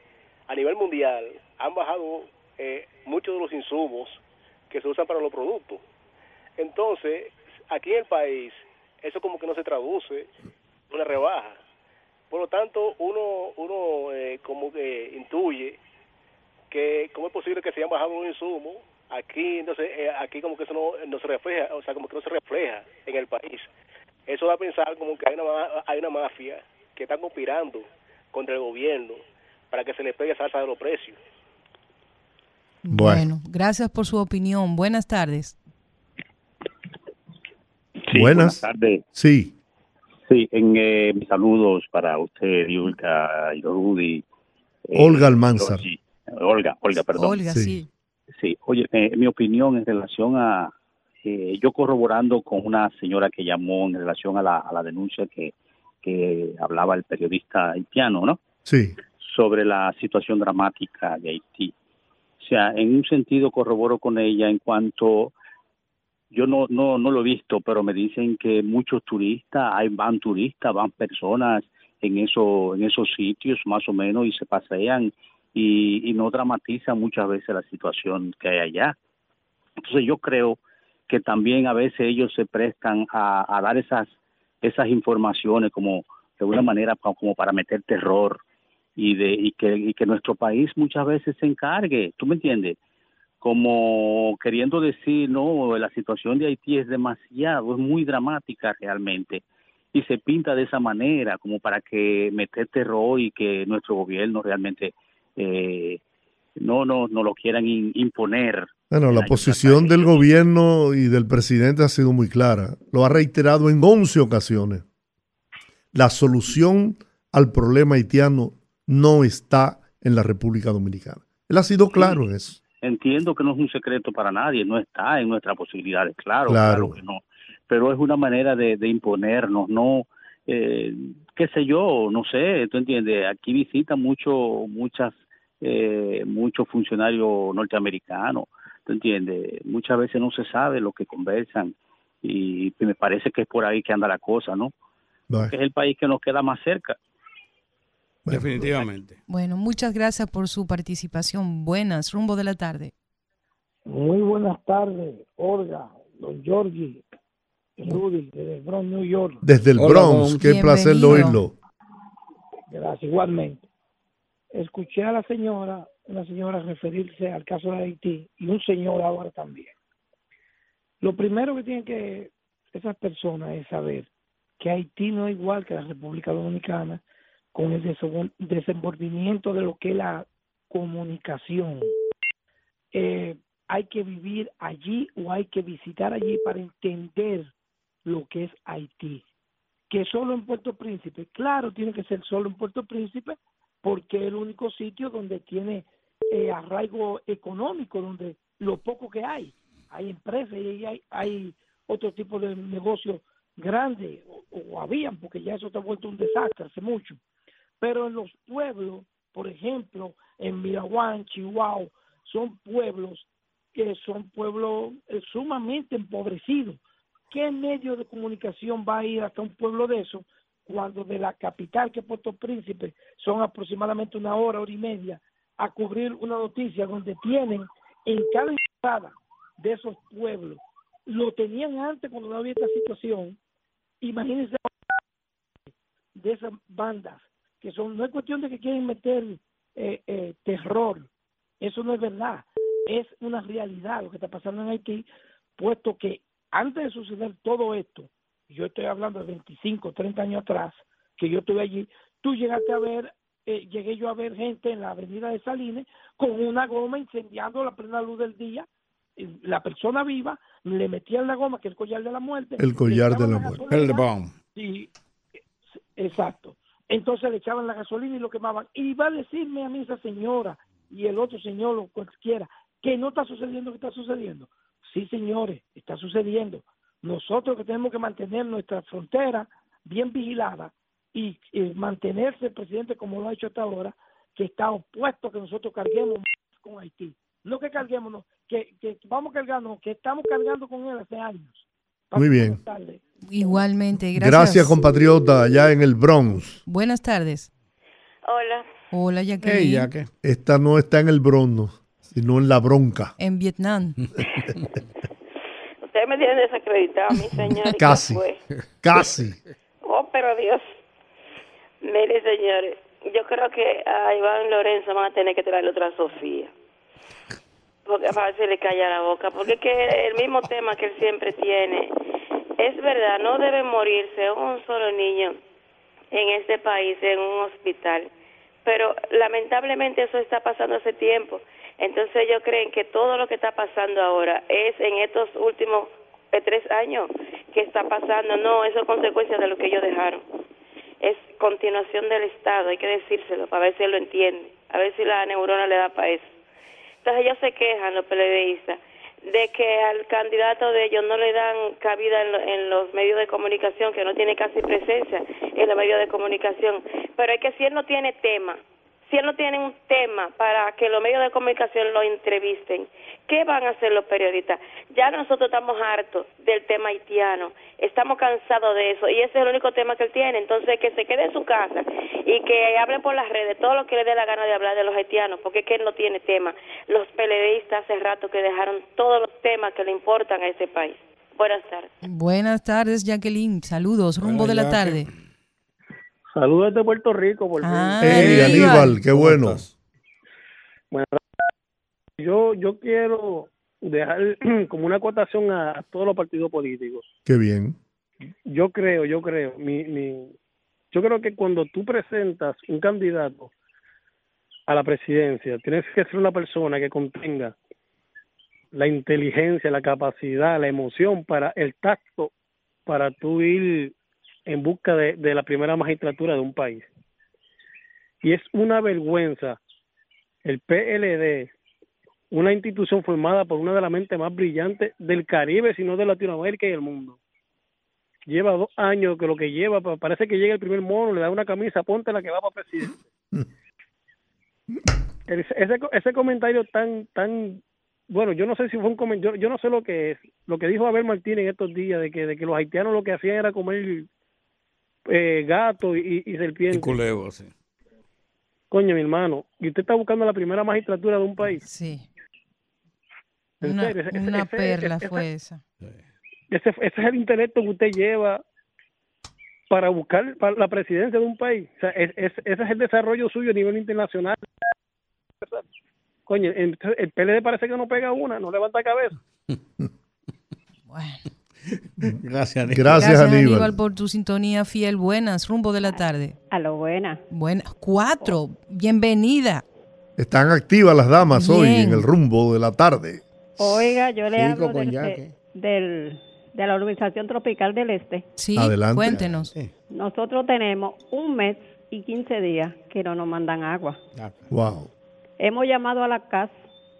a nivel mundial han bajado eh, muchos de los insumos que se usan para los productos. Entonces, aquí en el país, eso como que no se traduce en una rebaja. Por lo tanto, uno, uno eh, como que intuye que cómo es posible que se hayan bajado los insumos aquí entonces eh, aquí como que eso no, no se refleja o sea como que no se refleja en el país eso da a pensar como que hay una hay una mafia que está conspirando contra el gobierno para que se le pegue esa alza de los precios Bueno, gracias por su opinión. Buenas tardes. Sí, Buenas. tardes. Sí. Sí, en, eh, mis saludos para usted, Yulka y Rudy. eh, Olga Almanzar. Olga, Olga, perdón. Olga, sí. Sí, oye, eh, mi opinión en relación a, eh, yo corroborando con una señora que llamó en relación a la, a la denuncia que, que hablaba el periodista haitiano, ¿no? Sí. sobre la situación dramática de Haití. O sea, en un sentido corroboro con ella en cuanto yo no no no lo he visto, pero me dicen que muchos turistas, hay van turistas, van personas en eso en esos sitios más o menos y se pasean y, y no dramatizan muchas veces la situación que hay allá. Entonces yo creo que también a veces ellos se prestan a, a dar esas esas informaciones como de una manera como para meter terror y de y que, y que nuestro país muchas veces se encargue, ¿tú me entiendes? Como queriendo decir, no, la situación de Haití es demasiado, es muy dramática realmente y se pinta de esa manera como para que meter terror y que nuestro gobierno realmente eh, no no no lo quieran in- imponer Bueno, la posición del gobierno y del presidente ha sido muy clara. Lo ha reiterado en 11 ocasiones. La solución al problema haitiano no está en la República Dominicana. Él ha sido claro en eso. entiendo que no es un secreto para nadie, no está en nuestras posibilidades, claro, Claro. claro, que no, pero es una manera de, de imponernos, no, eh, qué sé yo, no sé, tú entiendes, aquí visitan mucho, muchas, eh, muchos funcionarios norteamericanos, tú entiendes, muchas veces no se sabe lo que conversan y me parece que es por ahí que anda la cosa, ¿no? Bueno. Que es el país que nos queda más cerca. Definitivamente. Bueno, muchas gracias por su participación. Buenas, rumbo de la tarde. Muy buenas tardes, Olga, don Georgie, Rudy, desde el Bronx, New York. Desde el Bronx, qué placer de oírlo. Gracias, igualmente. Escuché a la señora, una señora referirse al caso de Haití y un señor ahora también. Lo primero que tienen que esas personas es saber que Haití no es igual que la República Dominicana con el desenvol- desenvolvimiento de lo que es la comunicación. Eh, hay que vivir allí o hay que visitar allí para entender lo que es Haití. Que solo en Puerto Príncipe, claro, tiene que ser solo en Puerto Príncipe porque es el único sitio donde tiene eh, arraigo económico, donde lo poco que hay, hay empresas y hay, hay otro tipo de negocios grandes, o, habían, porque ya eso está vuelto un desastre hace mucho. Pero en los pueblos, por ejemplo, en Miraguán, Chihuahua, son pueblos que son pueblos eh, sumamente empobrecidos. ¿Qué medio de comunicación va a ir hasta un pueblo de eso cuando de la capital, que es Puerto Príncipe, son aproximadamente una hora, hora y media, a cubrir una noticia donde tienen en cada entrada de esos pueblos, lo tenían antes cuando no había esta situación, imagínense de esas bandas, que son, no es cuestión de que quieren meter eh, eh, terror, eso no es verdad, es una realidad lo que está pasando en Haití, puesto que antes de suceder todo esto, yo estoy hablando de 25, 30 años atrás, que yo estuve allí, tú llegaste a ver, eh, llegué yo a ver gente en la avenida de Salines con una goma incendiando a la plena luz del día, la persona viva le metían la goma, que es el collar de la muerte. El collar de la muerte. El bomb. y exacto. Entonces le echaban la gasolina y lo quemaban. Y va a decirme a mí esa señora y el otro señor o cualquiera que no está sucediendo lo que está sucediendo. Sí, señores, está sucediendo. Nosotros que tenemos que mantener nuestra frontera bien vigilada y, y mantenerse el presidente como lo ha hecho hasta ahora, que está opuesto a que nosotros carguemos más con Haití. No que carguemos, no, que, que vamos cargando, que estamos cargando con él hace años. Muy bien. Igualmente, Gracias, gracias. compatriota, allá en el Bronx. Buenas tardes. Hola. Hola, Jacqueline. Esta no está en el Bronx, sino en la bronca. En Vietnam. Usted me tiene desacreditado, mi señor. ¿y qué Casi. Casi. Oh, pero Dios. Mire, señores, yo creo que a Iván Lorenzo van a tener que traerle otra Sofía. Porque para ver si le calla la boca. Porque es que el mismo tema que él siempre tiene. Es verdad, no debe morirse un solo niño en este país, en un hospital. Pero lamentablemente eso está pasando hace tiempo. Entonces ellos creen que todo lo que está pasando ahora es en estos últimos eh, tres años que está pasando. No, eso es consecuencia de lo que ellos dejaron. Es continuación del Estado, hay que decírselo para ver si él lo entiende, a ver si la neurona le da para eso. Entonces ellos se quejan, los peledeístas, de que al candidato de ellos no le dan cabida en, lo- en los medios de comunicación, que no tiene casi presencia en los medios de comunicación. Pero es que si él no tiene tema, si él no tiene un tema para que los medios de comunicación lo entrevisten, ¿qué van a hacer los periodistas? Ya nosotros estamos hartos del tema haitiano, estamos cansados de eso y ese es el único tema que él tiene. Entonces, que se quede en su casa y que hable por las redes todo lo que le dé la gana de hablar de los haitianos, porque es que él no tiene tema. Los periodistas hace rato que dejaron todos los temas que le importan a ese país. Buenas tardes. Buenas tardes, Jacqueline. Saludos, rumbo de la tarde. Saludos desde Puerto Rico, por. Ah, Hey, Aníbal, qué bueno. Bueno, yo, yo quiero dejar como una acotación a, a todos los partidos políticos. Qué bien. Yo creo, yo creo, mi, mi, yo creo que cuando tú presentas un candidato a la presidencia, tienes que ser una persona que contenga la inteligencia, la capacidad, la emoción para el tacto para tú ir en busca de, de la primera magistratura de un país. Y es una vergüenza el PLD, una institución formada por una de las mentes más brillantes del Caribe, sino de Latinoamérica y el mundo. Lleva dos años que lo que lleva, pa- parece que llega el primer mono, le da una camisa, ponte la que va para presidente. Ese, ese, ese comentario tan, tan bueno, yo no sé si fue un comentario, yo, yo no sé lo que es, lo que dijo Abel Martínez en estos días, de que, de que los haitianos lo que hacían era comer eh, gato y, y serpiente. Y sí. Coño, mi hermano, y usted está buscando la primera magistratura de un país. Sí. En Una, serio, ese- ese- una ese- perla ese- fue esa. Ese, ese es el intelecto que usted lleva para buscar para la presidencia de un país. O sea, es- es- ese es el desarrollo suyo a nivel internacional. Coño, el, el PLD parece que no pega una, no levanta cabeza. Gracias, Aníbal. Gracias, Aníbal. por tu sintonía fiel. Buenas, rumbo de la tarde. A lo buena. Buenas. Cuatro. Bienvenida. Están activas las damas hoy en el rumbo de la tarde. Oiga, yo le Cinco hablo del- de, del- de la Organización Tropical del Este. Sí, Adelante. cuéntenos. Nosotros tenemos un mes y 15 días que no nos mandan agua. Wow. Hemos llamado a la CAS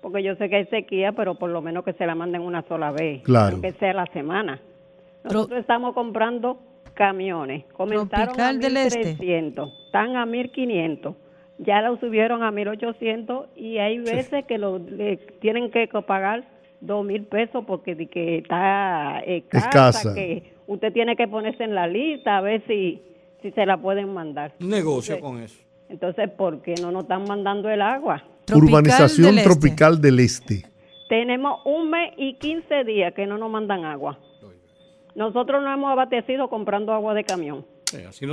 porque yo sé que hay sequía, pero por lo menos que se la manden una sola vez, Claro. aunque sea la semana. Nosotros estamos comprando camiones. Comenzaron a del Este. 1300, están a 1500. Ya lo subieron a 1800 y hay veces que lo le tienen que pagar dos mil pesos porque de que está escasa, Escasa. que usted tiene que ponerse en la lista a ver si si se la pueden mandar. Negocio Entonces- con eso. Entonces, ¿por qué no nos están mandando el agua? Urbanización Tropical del Este. Tenemos un mes y 15 días que no nos mandan agua. Nosotros nos hemos abastecido comprando agua de camión.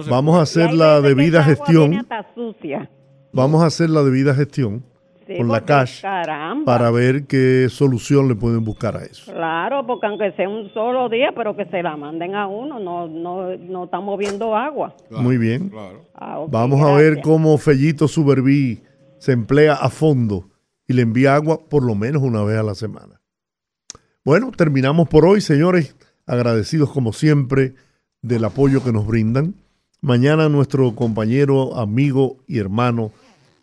Vamos a hacer la debida gestión. hasta sucia. Vamos a hacer la debida gestión Sí, con la cash Caramba. para ver qué solución le pueden buscar a eso. Claro, porque aunque sea un solo día, pero que se la manden a uno, no no no estamos viendo agua. Muy bien. Ah, Vamos a ver cómo Fellito Suberví se emplea a fondo y le envía agua por lo menos una vez a la semana. Bueno, terminamos por hoy, señores. Agradecidos como siempre del apoyo que nos brindan. Mañana nuestro compañero, amigo y hermano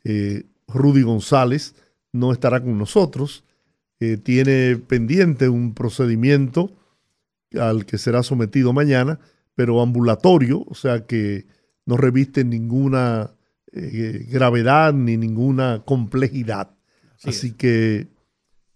eh, Rudy González no estará con nosotros. Eh, tiene pendiente un procedimiento al que será sometido mañana, pero ambulatorio, o sea que no reviste ninguna eh, gravedad ni ninguna complejidad. Así, que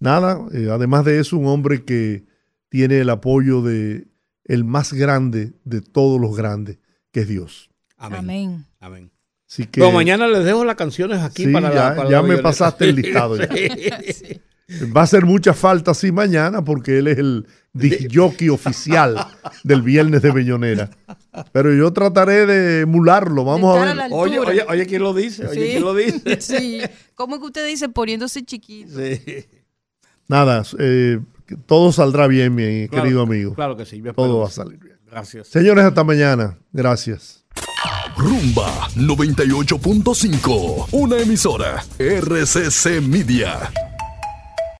nada, eh, además de eso, un hombre que tiene el apoyo de el más grande de todos los grandes, que es Dios. Amén. Amén. Así que Pero mañana les dejo las canciones aquí Sí, para la- ya, para ya la me pasaste el listado. ya. Sí. Va a hacer mucha falta sí mañana porque él es el disc jockey oficial del viernes de Bellonera. Pero yo trataré de emularlo. Vamos a ver. a Oye, oye, oye, ¿quién lo dice? Oye, Sí. ¿quién lo dice? Sí. ¿Cómo es que usted dice poniéndose chiquito? Sí. Nada, eh, todo saldrá bien, mi Claro, querido amigo. claro que sí, yo Todo va a salir bien. Gracias. Señores, hasta mañana. Gracias. Rumba 98.5, una emisora RCC Media.